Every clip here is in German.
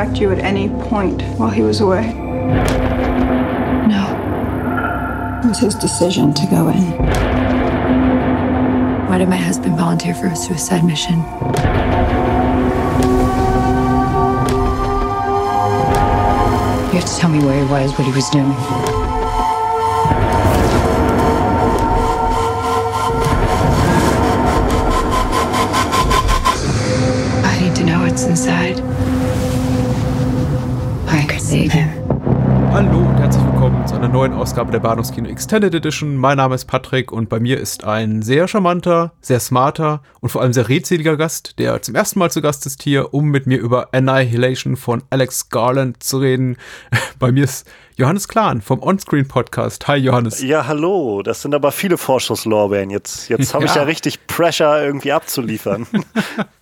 contact you at any point while he was away? No. It was his decision to go in. Why did my husband volunteer for a suicide mission? You have to tell me where he was, what he was doing. Einer neuen Ausgabe der Bahnhofskino Extended Edition. Mein Name ist Patrick und bei mir ist ein sehr charmanter, sehr smarter und vor allem sehr redseliger Gast, der zum ersten Mal zu Gast ist hier, um mit mir über Annihilation von Alex Garland zu reden. Bei mir ist Johannes Klahn vom Onscreen Podcast. Hi Johannes. Ja, hallo. Das sind aber viele Vorschusslorbeeren. Jetzt, jetzt habe ich Ja. ja richtig Pressure irgendwie abzuliefern.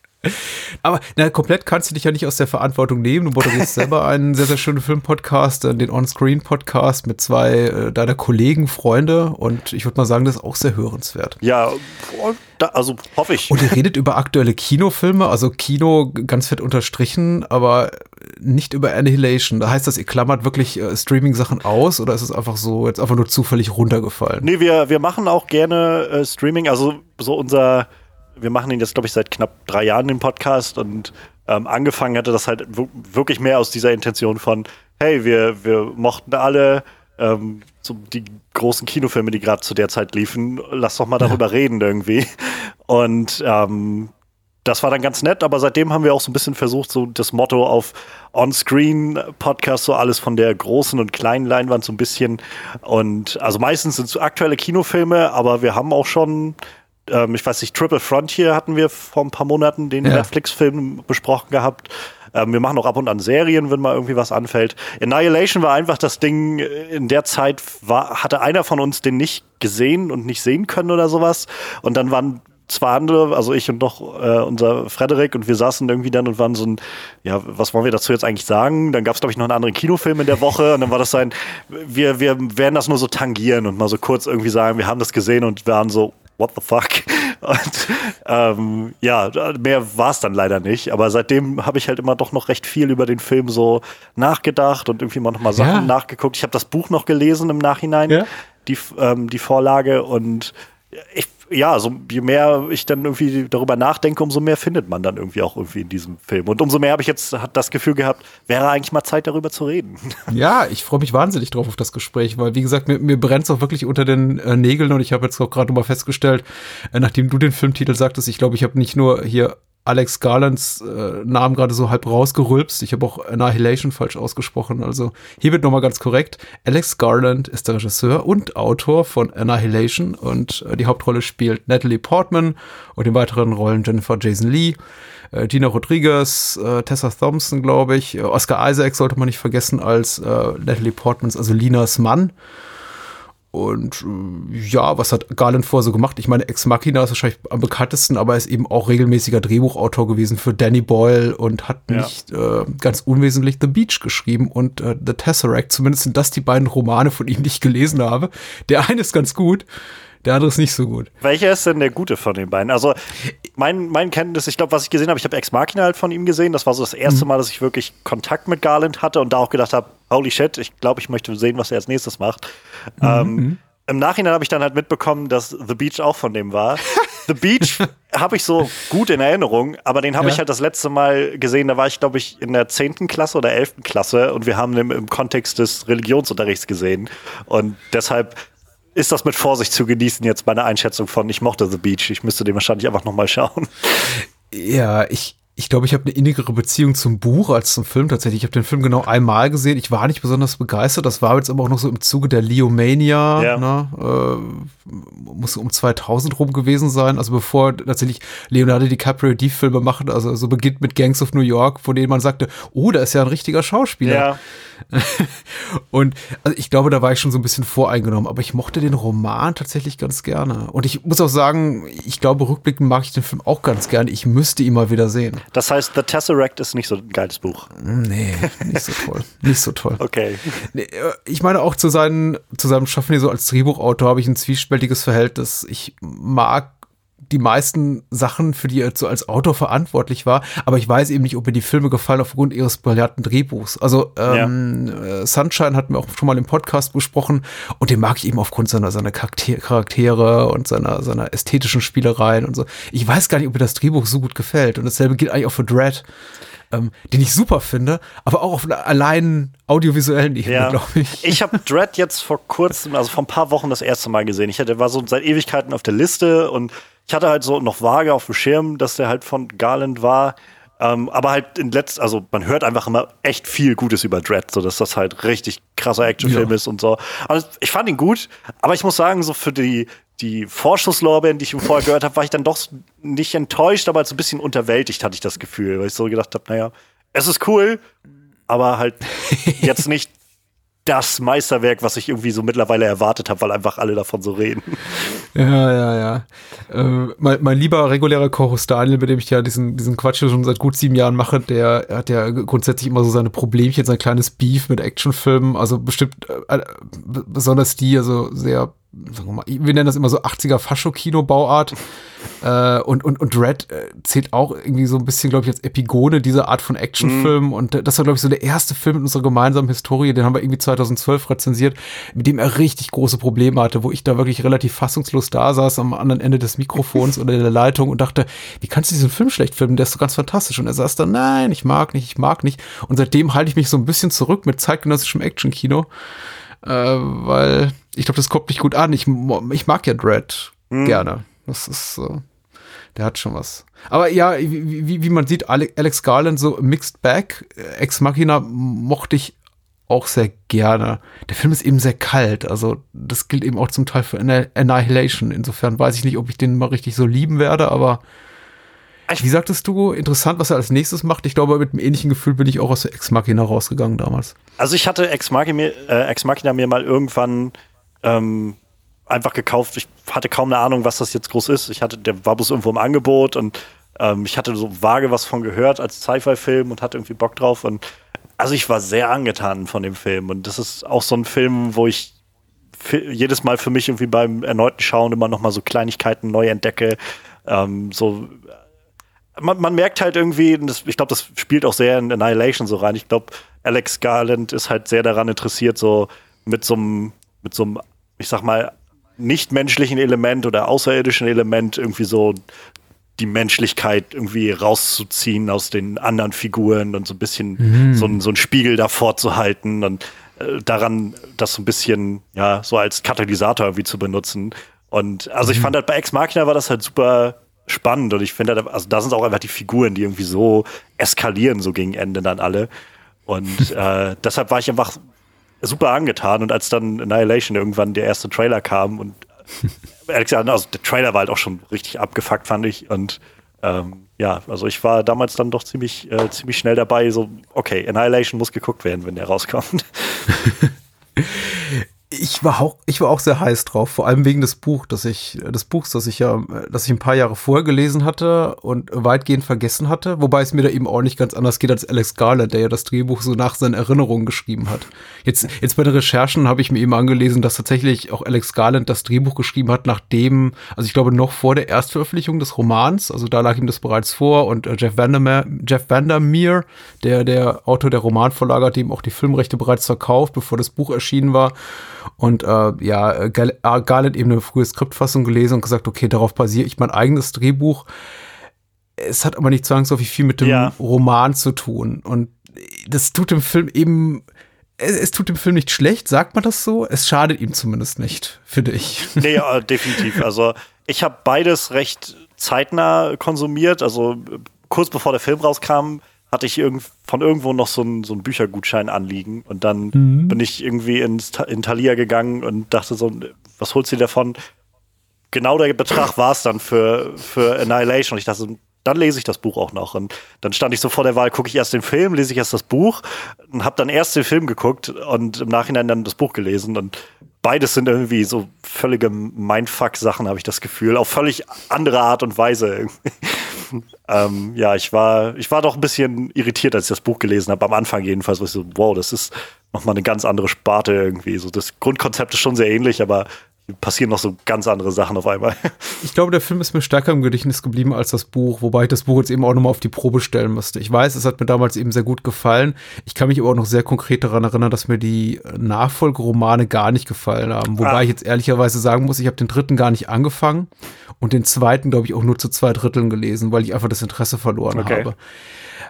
Aber na, komplett kannst du dich ja nicht aus der Verantwortung nehmen. Du moderierst selber einen sehr, sehr schönen Filmpodcast, äh, den On-Screen-Podcast mit zwei äh, deiner Kollegen, Freunde und ich würde mal sagen, das ist auch sehr hörenswert. ja, also hoffe ich. Und ihr redet über aktuelle Kinofilme, also Kino ganz fett unterstrichen, aber nicht über Annihilation. Da heißt das, ihr klammert wirklich äh, Streaming-Sachen aus oder ist es einfach so jetzt einfach nur zufällig runtergefallen? Nee, wir, wir machen auch gerne äh, Streaming. Also so unser, wir machen ihn jetzt, glaube ich, seit knapp drei Jahren den Podcast und ähm, angefangen hatte das halt wirklich mehr aus dieser Intention von, hey, wir, wir mochten alle ähm, so die großen Kinofilme, die gerade zu der Zeit liefen, lass doch mal darüber reden irgendwie. Und ähm, das war dann ganz nett, aber seitdem haben wir auch so ein bisschen versucht, so das Motto auf On-Screen-Podcast, so alles von der großen und kleinen Leinwand so ein bisschen. Und also meistens sind es aktuelle Kinofilme, aber wir haben auch schon, ähm, ich weiß nicht, Triple Frontier hatten wir vor ein paar Monaten, den Ja. Netflix-Film besprochen gehabt. Ähm, wir machen auch ab und an Serien, wenn mal irgendwie was anfällt. Annihilation war einfach das Ding, äh, in der Zeit war, hatte einer von uns den nicht gesehen und nicht sehen können oder sowas. Und dann waren zwei andere, also ich und noch äh, unser Frederik und wir saßen irgendwie dann und waren so ein, ja, was wollen wir dazu jetzt eigentlich sagen? Dann gab es, glaube ich, noch einen anderen Kinofilm in der Woche und dann war das so ein, wir, wir werden das nur so tangieren und mal so kurz irgendwie sagen, wir haben das gesehen und waren so, what the fuck? Und ähm, ja, mehr war es dann leider nicht. Aber seitdem habe ich halt immer doch noch recht viel über den Film so nachgedacht und irgendwie mal noch mal Sachen Ja. nachgeguckt. Ich habe das Buch noch gelesen im Nachhinein, Ja. die, ähm, die Vorlage und ich, ja, so je mehr ich dann irgendwie darüber nachdenke, umso mehr findet man dann irgendwie auch irgendwie in diesem Film. Und umso mehr habe ich jetzt hat das Gefühl gehabt, wäre eigentlich mal Zeit darüber zu reden. Ja, ich freue mich wahnsinnig drauf auf das Gespräch, weil wie gesagt, mir, mir brennt es auch wirklich unter den äh, Nägeln und ich habe jetzt auch gerade mal festgestellt, äh, nachdem du den Filmtitel sagtest, ich glaube, ich habe nicht nur hier Alex Garlands äh, Namen gerade so halb rausgerülpst, ich habe auch Annihilation falsch ausgesprochen, also hier wird nochmal ganz korrekt. Alex Garland ist der Regisseur und Autor von Annihilation und äh, die Hauptrolle spielt Natalie Portman und in weiteren Rollen Jennifer Jason Lee, äh, Gina Rodriguez, äh, Tessa Thompson, glaube ich. Äh, Oscar Isaac sollte man nicht vergessen als äh, Natalie Portmans, also Linas Mann. Und äh, ja, was hat Garland vorher so gemacht? Ich meine, Ex Machina ist wahrscheinlich am bekanntesten, aber er ist eben auch regelmäßiger Drehbuchautor gewesen für Danny Boyle und hat Ja. nicht äh, ganz unwesentlich The Beach geschrieben und äh, The Tesseract. Zumindest sind das die beiden Romane von ihm, die ich gelesen habe. Der eine ist ganz gut, der andere ist nicht so gut. Welcher ist denn der gute von den beiden? Also, mein, mein Kenntnis, ich glaube, was ich gesehen habe, ich habe Ex Machina halt von ihm gesehen. Das war so das erste Mal, dass ich wirklich Kontakt mit Garland hatte und da auch gedacht habe, holy shit, ich glaube, ich möchte sehen, was er als nächstes macht. Ähm, Im Nachhinein habe ich dann halt mitbekommen, dass The Beach auch von dem war. The Beach habe ich so gut in Erinnerung, aber den habe Ja. ich halt das letzte Mal gesehen, da war ich, glaube ich, in der 10. Klasse oder 11. Klasse und wir haben den im Kontext des Religionsunterrichts gesehen. Und deshalb ist das mit Vorsicht zu genießen, jetzt meine Einschätzung von, ich mochte The Beach. Ich müsste den wahrscheinlich einfach nochmal schauen. Ja, ich, ich glaube, ich habe eine innigere Beziehung zum Buch als zum Film tatsächlich. Ich habe den Film genau einmal gesehen. Ich war nicht besonders begeistert. Das war jetzt aber auch noch so im Zuge der Leomania. Ja. Ne? Äh, muss um 2000 rum gewesen sein. Also bevor tatsächlich Leonardo DiCaprio die Filme macht. Also so beginnt mit Gangs of New York, von denen man sagte, oh, da ist ja ein richtiger Schauspieler. Ja. und also ich glaube, da war ich schon so ein bisschen voreingenommen. Aber ich mochte den Roman tatsächlich ganz gerne. Und ich muss auch sagen, ich glaube, rückblickend mag ich den Film auch ganz gerne. Ich müsste ihn mal wieder sehen. Das heißt, The Tesseract ist nicht so ein geiles Buch. Nee, nicht so toll. nicht so toll. Okay. Äh, ich meine auch zu, seinen, zu seinem Schaffen hier so als Drehbuchautor habe ich ein zwiespältiges Verhältnis. Ich mag die meisten Sachen, für die er so als Autor verantwortlich war, aber ich weiß eben nicht, ob mir die Filme gefallen aufgrund ihres brillanten Drehbuchs. Also ähm, ja. Äh, Sunshine hatten wir auch schon mal im Podcast besprochen und den mag ich eben aufgrund seiner, seiner Charaktere und seiner, seiner ästhetischen Spielereien und so. Ich weiß gar nicht, ob mir das Drehbuch so gut gefällt und dasselbe gilt eigentlich auch für Dread. Ähm, den ich super finde, aber auch auf einer allein audiovisuellen Ebene, ja. glaube ich. Ich habe Dread jetzt vor kurzem, also vor ein paar Wochen das erste Mal gesehen. Ich hatte, war so seit Ewigkeiten auf der Liste und ich hatte halt so noch vage auf dem Schirm, dass der halt von Garland war. Ähm, aber halt in letzt, also man hört einfach immer echt viel Gutes über Dread, so dass das halt richtig krasser Actionfilm ja. ist und so. Also ich fand ihn gut, aber ich muss sagen, so für die, die Vorschusslorbeeren, die ich ihm vorher gehört habe, war ich dann doch nicht enttäuscht, aber so ein bisschen unterwältigt, hatte ich das Gefühl, weil ich so gedacht habe, naja, es ist cool, aber halt jetzt nicht das Meisterwerk, was ich irgendwie so mittlerweile erwartet habe, weil einfach alle davon so reden. Ja, ja, ja. Äh, mein, mein, lieber regulärer Co-Host Daniel, mit dem ich ja diesen, diesen Quatsch schon seit gut sieben Jahren mache, der hat ja grundsätzlich immer so seine Problemchen, sein kleines Beef mit Actionfilmen, also bestimmt äh, äh besonders die, also sehr sagen wir mal, wir nennen das immer so 80er Fascho-Kino-Bauart. Äh, und, und, und Red äh, zählt auch irgendwie so ein bisschen, glaube ich, als Epigone dieser Art von Actionfilm. Mhm. Und das war, glaube ich, so der erste Film in unserer gemeinsamen Historie, den haben wir irgendwie 2012 rezensiert, mit dem er richtig große Probleme hatte, wo ich da wirklich relativ fassungslos da saß am anderen Ende des Mikrofons oder der Leitung und dachte, wie kannst du diesen Film schlecht filmen? Der ist so ganz fantastisch. Und er saß dann, nein, ich mag nicht, ich mag nicht. Und seitdem halte ich mich so ein bisschen zurück mit zeitgenössischem Actionkino, äh, weil ich glaube, das kommt nicht gut an. Ich, ich mag ja Dread hm. gerne. Das ist so. Der hat schon was. Aber ja, wie, wie man sieht, Alex Garland so Mixed Bag, Ex Machina mochte ich auch sehr gerne. Der Film ist eben sehr kalt, also das gilt eben auch zum Teil für Annihilation. Insofern weiß ich nicht, ob ich den mal richtig so lieben werde, aber wie sagtest du, interessant, was er als nächstes macht. Ich glaube, mit einem ähnlichen Gefühl bin ich auch aus der Ex Machina rausgegangen damals. Also ich hatte Ex Machina, äh, Ex Machina mir mal irgendwann ähm, einfach gekauft. Ich hatte kaum eine Ahnung, was das jetzt groß ist. Ich hatte, der war bloß irgendwo im Angebot und ähm, ich hatte so vage was von gehört als Sci-Fi-Film und hatte irgendwie Bock drauf. Und also ich war sehr angetan von dem Film. Und das ist auch so ein Film, wo ich jedes Mal für mich irgendwie beim erneuten Schauen immer noch mal so Kleinigkeiten neu entdecke. Ähm, so man, man, merkt halt irgendwie, das, ich glaube, das spielt auch sehr in Annihilation so rein. Ich glaube, Alex Garland ist halt sehr daran interessiert, so mit so einem mit so einem, ich sag mal, nichtmenschlichen Element oder außerirdischen Element irgendwie so die Menschlichkeit irgendwie rauszuziehen aus den anderen Figuren und so ein bisschen mhm. so, ein, so ein Spiegel davor zu halten und äh, daran das so ein bisschen, ja, so als Katalysator irgendwie zu benutzen. Und also ich mhm. fand halt bei Ex Machina war das halt super spannend und ich finde halt, also da sind auch einfach die Figuren, die irgendwie so eskalieren, so gegen Ende dann alle. Und äh, deshalb war ich einfach super angetan und als dann Annihilation irgendwann der erste Trailer kam und ehrlich gesagt, also der Trailer war halt auch schon richtig abgefuckt, fand ich. Und ähm, ja, also ich war damals dann doch ziemlich, äh, ziemlich schnell dabei, so, okay, Annihilation muss geguckt werden, wenn der rauskommt. Ich war auch, ich war auch sehr heiß drauf, vor allem wegen des Buch, das ich, des Buchs, das ich ja, das ich ein paar Jahre vorher gelesen hatte und weitgehend vergessen hatte, wobei es mir da eben auch nicht ganz anders geht als Alex Garland, der ja das Drehbuch so nach seinen Erinnerungen geschrieben hat. Jetzt, jetzt bei den Recherchen habe ich mir eben angelesen, dass tatsächlich auch Alex Garland das Drehbuch geschrieben hat, nachdem, also ich glaube noch vor der Erstveröffentlichung des Romans, also da lag ihm das bereits vor und äh, Jeff Vandermeer, Jeff Vandermeer, der, der Autor der Romanvorlage, hat ihm auch die Filmrechte bereits verkauft, bevor das Buch erschienen war. Und äh, ja, äh, Garland eben eine frühe Skriptfassung gelesen und gesagt, okay, darauf basiere ich mein eigenes Drehbuch. Es hat aber nicht zwangsläufig viel mit dem ja. Roman zu tun. Und das tut dem Film eben es, es, tut dem Film nicht schlecht, sagt man das so? Es schadet ihm zumindest nicht, finde ich. Nee, ja, definitiv. Also ich habe beides recht zeitnah konsumiert. Also kurz bevor der Film rauskam, hatte ich irgend, von irgendwo noch so einen so einen Büchergutschein anliegen. Und dann Mhm. bin ich irgendwie ins, in Thalia gegangen und dachte so, was holst du davon? Genau der Betrag war es dann für, für Annihilation. Und ich dachte, so, dann lese ich das Buch auch noch. Und dann stand ich so vor der Wahl, gucke ich erst den Film, lese ich erst das Buch und habe dann erst den Film geguckt und im Nachhinein dann das Buch gelesen. Und beides sind irgendwie so völlige Mindfuck-Sachen, habe ich das Gefühl. Auf völlig andere Art und Weise. Ähm, ja, ich war, ich war doch ein bisschen irritiert, als ich das Buch gelesen habe. Am Anfang jedenfalls, wo ich so, wow, das ist nochmal eine ganz andere Sparte irgendwie. So, das Grundkonzept ist schon sehr ähnlich, aber passieren noch so ganz andere Sachen auf einmal. Ich glaube, der Film ist mir stärker im Gedächtnis geblieben als das Buch, wobei ich das Buch jetzt eben auch nochmal auf die Probe stellen musste. Ich weiß, es hat mir damals eben sehr gut gefallen. Ich kann mich aber auch noch sehr konkret daran erinnern, dass mir die Nachfolgeromane gar nicht gefallen haben. Wobei Ah. ich jetzt ehrlicherweise sagen muss, ich habe den dritten gar nicht angefangen und den zweiten, glaube ich, auch nur zu zwei Dritteln gelesen, weil ich einfach das Interesse verloren Okay. habe.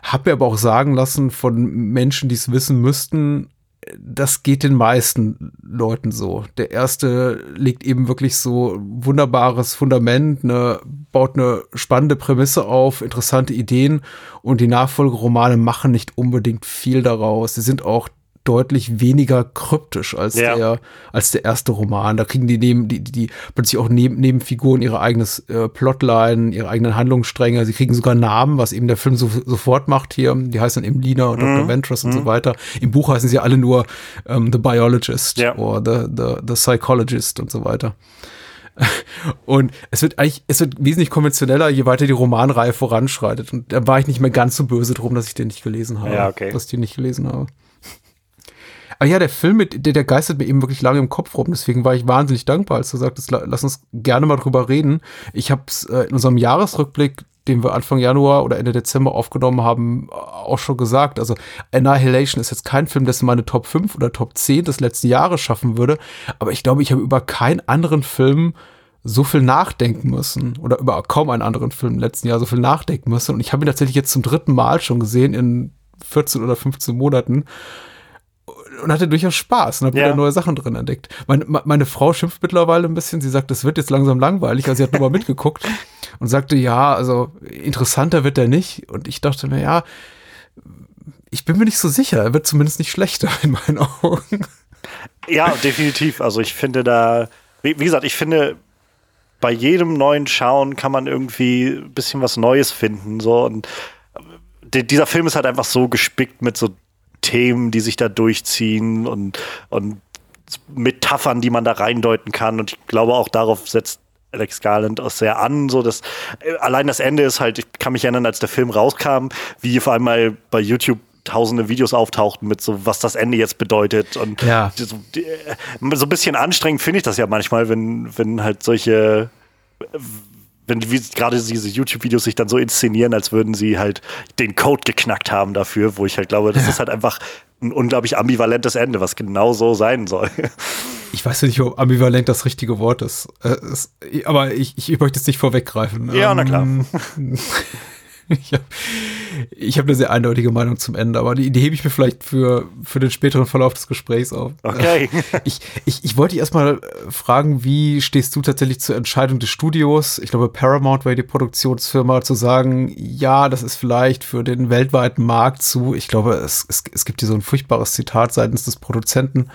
Hab mir aber auch sagen lassen von Menschen, die es wissen müssten, das geht den meisten Leuten so. Der erste legt eben wirklich so wunderbares Fundament, ne, baut eine spannende Prämisse auf, interessante Ideen und die Nachfolgeromane machen nicht unbedingt viel daraus. Sie sind auch deutlich weniger kryptisch als Ja. der als der erste Roman. Da kriegen die neben die die, die plötzlich auch neben, Nebenfiguren ihre eigenes äh, Plotline, ihre eigenen Handlungsstränge. Sie kriegen sogar Namen, was eben der Film so, sofort macht hier. Die heißen dann eben Lina und Dr. Ventress und so weiter. Im Buch heißen sie alle nur ähm, The Biologist Ja. oder the, the, the Psychologist und so weiter. Und es wird eigentlich, es wird wesentlich konventioneller, je weiter die Romanreihe voranschreitet. Und da war ich nicht mehr ganz so böse drum, dass ich den nicht gelesen habe. Ja, okay. Dass ich den nicht gelesen habe. Aber ja, der Film, mit, der, der geistert mir eben wirklich lange im Kopf rum. Deswegen war ich wahnsinnig dankbar, als du sagtest, la- lass uns gerne mal drüber reden. Ich habe es äh, in unserem Jahresrückblick, den wir Anfang Januar oder Ende Dezember aufgenommen haben, auch schon gesagt. Also Annihilation ist jetzt kein Film, dessen meine Top 5 oder Top 10 des letzten Jahres schaffen würde. Aber ich glaube, ich habe über keinen anderen Film so viel nachdenken müssen oder über kaum einen anderen Film im letzten Jahr so viel nachdenken müssen. Und ich habe ihn tatsächlich jetzt zum dritten Mal schon gesehen in 14 oder 15 Monaten und hatte durchaus Spaß und habe Ja. wieder neue Sachen drin entdeckt. Meine, me- meine Frau schimpft mittlerweile ein bisschen. Sie sagt, es wird jetzt langsam langweilig. Also sie hat nochmal mitgeguckt und sagte, ja, also interessanter wird er nicht. Und ich dachte mir, ja, ich bin mir nicht so sicher. Er wird zumindest nicht schlechter in meinen Augen. Ja, definitiv. Also ich finde da, wie, wie gesagt, ich finde, bei jedem neuen Schauen kann man irgendwie ein bisschen was Neues finden. So. Und die, dieser Film ist halt einfach so gespickt mit so Themen, die sich da durchziehen und, und Metaphern, die man da reindeuten kann. Und ich glaube, auch darauf setzt Alex Garland auch sehr an. So dass, äh, allein das Ende ist halt, ich kann mich erinnern, als der Film rauskam, wie auf einmal bei YouTube tausende Videos auftauchten mit so, was das Ende jetzt bedeutet. Und Ja. so, äh, so ein bisschen anstrengend finde ich das ja manchmal, wenn, wenn halt solche wenn wie gerade diese YouTube-Videos sich dann so inszenieren, als würden sie halt den Code geknackt haben dafür, wo ich halt glaube, das ist halt einfach ein unglaublich ambivalentes Ende, was genau so sein soll. Ich weiß ja nicht, ob ambivalent das richtige Wort ist. Äh, es, aber ich, ich möchte jetzt nicht vorweggreifen. Ja, na klar. Ich habe ich hab eine sehr eindeutige Meinung zum Ende, aber die, die hebe ich mir vielleicht für, für den späteren Verlauf des Gesprächs auf. Okay. Ich, ich, ich wollte dich erstmal äh, fragen, wie stehst du tatsächlich zur Entscheidung des Studios? Ich glaube, Paramount war die Produktionsfirma, zu sagen, ja, das ist vielleicht für den weltweiten Markt zu. Ich glaube, es, es, es gibt hier so ein furchtbares Zitat seitens des Produzenten,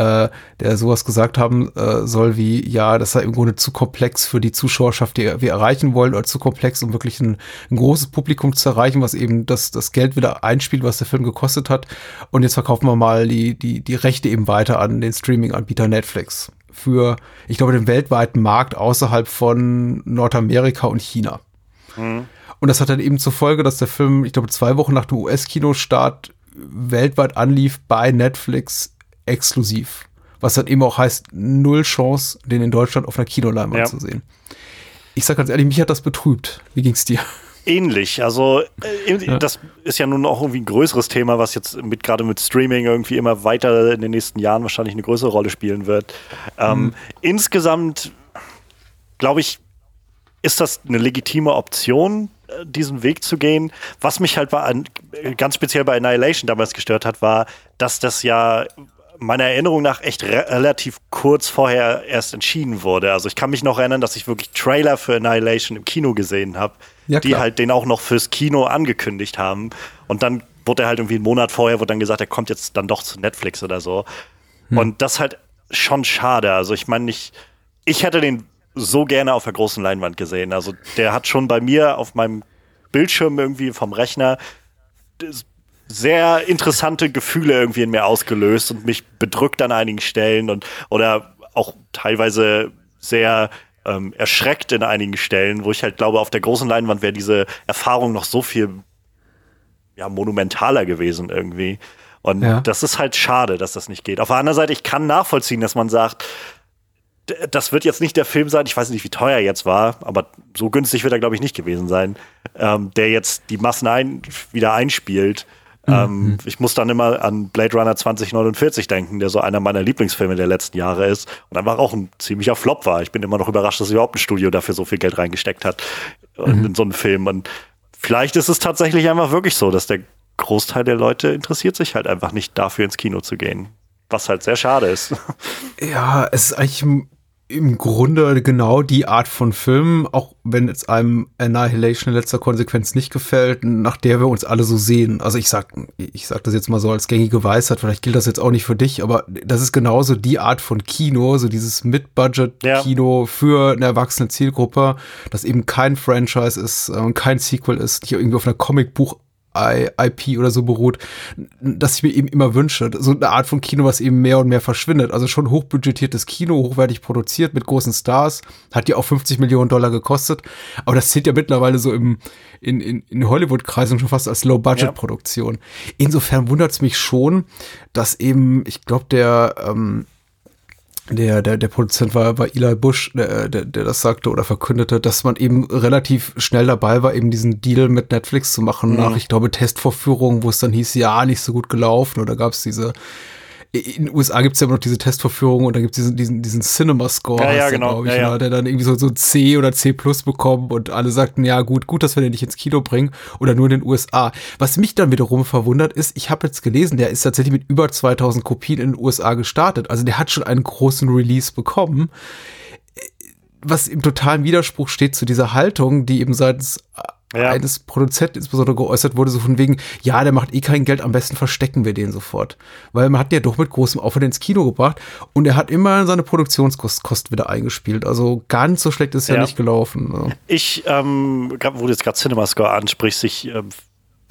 äh, der sowas gesagt haben äh, soll wie, ja, das sei im Grunde zu komplex für die Zuschauerschaft, die wir erreichen wollen, oder zu komplex, um wirklich ein, ein großes Publikum zu erreichen, was eben das, das Geld wieder einspielt, was der Film gekostet hat. Und jetzt verkaufen wir mal die, die, die Rechte eben weiter an den Streaming-Anbieter Netflix für, ich glaube, den weltweiten Markt außerhalb von Nordamerika und China. Und das hat dann eben zur Folge, dass der Film, ich glaube, zwei Wochen nach dem US-Kinostart weltweit anlief bei Netflix exklusiv. Was dann eben auch heißt, null Chance, den in Deutschland auf einer Kinoleinwand Ja. zu sehen. Ich sag ganz ehrlich, mich hat das betrübt. Wie ging's dir? Ähnlich. Also äh, das ist ja nun auch irgendwie ein größeres Thema, was jetzt mit gerade mit Streaming irgendwie immer weiter in den nächsten Jahren wahrscheinlich eine größere Rolle spielen wird. Ähm, insgesamt glaube ich, ist das eine legitime Option, äh, diesen Weg zu gehen. Was mich halt bei, an- ganz speziell bei Annihilation damals gestört hat, war, dass das ja meiner Erinnerung nach echt re relativ kurz vorher erst entschieden wurde. Also ich kann mich noch erinnern, dass ich wirklich Trailer für Annihilation im Kino gesehen habe, Ja, die halt den auch noch fürs Kino angekündigt haben. Und dann wurde er halt irgendwie einen Monat vorher, wurde dann gesagt, er kommt jetzt dann doch zu Netflix oder so. Und das halt schon schade. Also ich meine nicht, ich hätte den so gerne auf der großen Leinwand gesehen. Also der hat schon bei mir auf meinem Bildschirm irgendwie vom Rechner sehr interessante Gefühle irgendwie in mir ausgelöst und mich bedrückt an einigen Stellen und oder auch teilweise sehr ähm, erschreckt in einigen Stellen, wo ich halt glaube, auf der großen Leinwand wäre diese Erfahrung noch so viel ja, monumentaler gewesen irgendwie. Und Ja. das ist halt schade, dass das nicht geht. Auf der anderen Seite, ich kann nachvollziehen, dass man sagt, das wird jetzt nicht der Film sein, ich weiß nicht, wie teuer er jetzt war, aber so günstig wird er, glaube ich, nicht gewesen sein, ähm, der jetzt die Massen ein, wieder einspielt. Ähm, ich muss dann immer an Blade Runner 2049 denken, der so einer meiner Lieblingsfilme der letzten Jahre ist und einfach auch ein ziemlicher Flop war. Ich bin immer noch überrascht, dass überhaupt ein Studio dafür so viel Geld reingesteckt hat in, in so einen Film. Und vielleicht ist es tatsächlich einfach wirklich so, dass der Großteil der Leute interessiert sich halt einfach nicht dafür ins Kino zu gehen. Was halt sehr schade ist. Ja, es ist eigentlich im, Grunde genau die Art von Film, auch wenn es einem Annihilation in letzter Konsequenz nicht gefällt, nach der wir uns alle so sehen. Also ich sag, ich sag das jetzt mal so als gängige Weisheit, vielleicht gilt das jetzt auch nicht für dich, aber das ist genauso die Art von Kino, so dieses Mid-Budget-Kino für eine erwachsene Zielgruppe, das eben kein Franchise ist äh, und kein Sequel ist, nicht irgendwie auf einer Comicbuch IP oder so beruht, dass ich mir eben immer wünsche. So eine Art von Kino, was eben mehr und mehr verschwindet. Also schon hochbudgetiertes Kino, hochwertig produziert mit großen Stars, hat ja auch 50 Millionen Dollar gekostet. Aber das zählt ja mittlerweile so im, in, in, in Hollywood-Kreisen schon fast als Low-Budget-Produktion. Insofern wundert es mich schon, dass eben, ich glaube, der, ähm, der, der, der Produzent war, war Eli Bush, der, der, der das sagte oder verkündete, dass man eben relativ schnell dabei war, eben diesen Deal mit Netflix zu machen, nach, ich glaube, Testvorführungen, wo es dann hieß, ja, nicht so gut gelaufen, oder gab es diese, in den USA gibt es ja immer noch diese Testvorführungen und da gibt es diesen, diesen, diesen Cinema-Score, Ja, ja, genau. ich, Ja, ja. ne, der dann irgendwie so, so C oder C plus bekommen und alle sagten, ja gut, gut, dass wir den nicht ins Kino bringen oder nur in den USA. Was mich dann wiederum verwundert ist, ich habe jetzt gelesen, der ist tatsächlich mit über 2000 Kopien in den USA gestartet. Also der hat schon einen großen Release bekommen was im totalen Widerspruch steht zu dieser Haltung, die eben seitens Ja. eines Produzenten insbesondere geäußert wurde, so von wegen, ja, der macht eh kein Geld, am besten verstecken wir den sofort. Weil man hat den ja doch mit großem Aufwand ins Kino gebracht und er hat immer seine Produktionskosten wieder eingespielt. Also ganz so schlecht ist ja, Ja. nicht gelaufen. Ich, ähm, wo du jetzt gerade CinemaScore ansprichst, ich äh,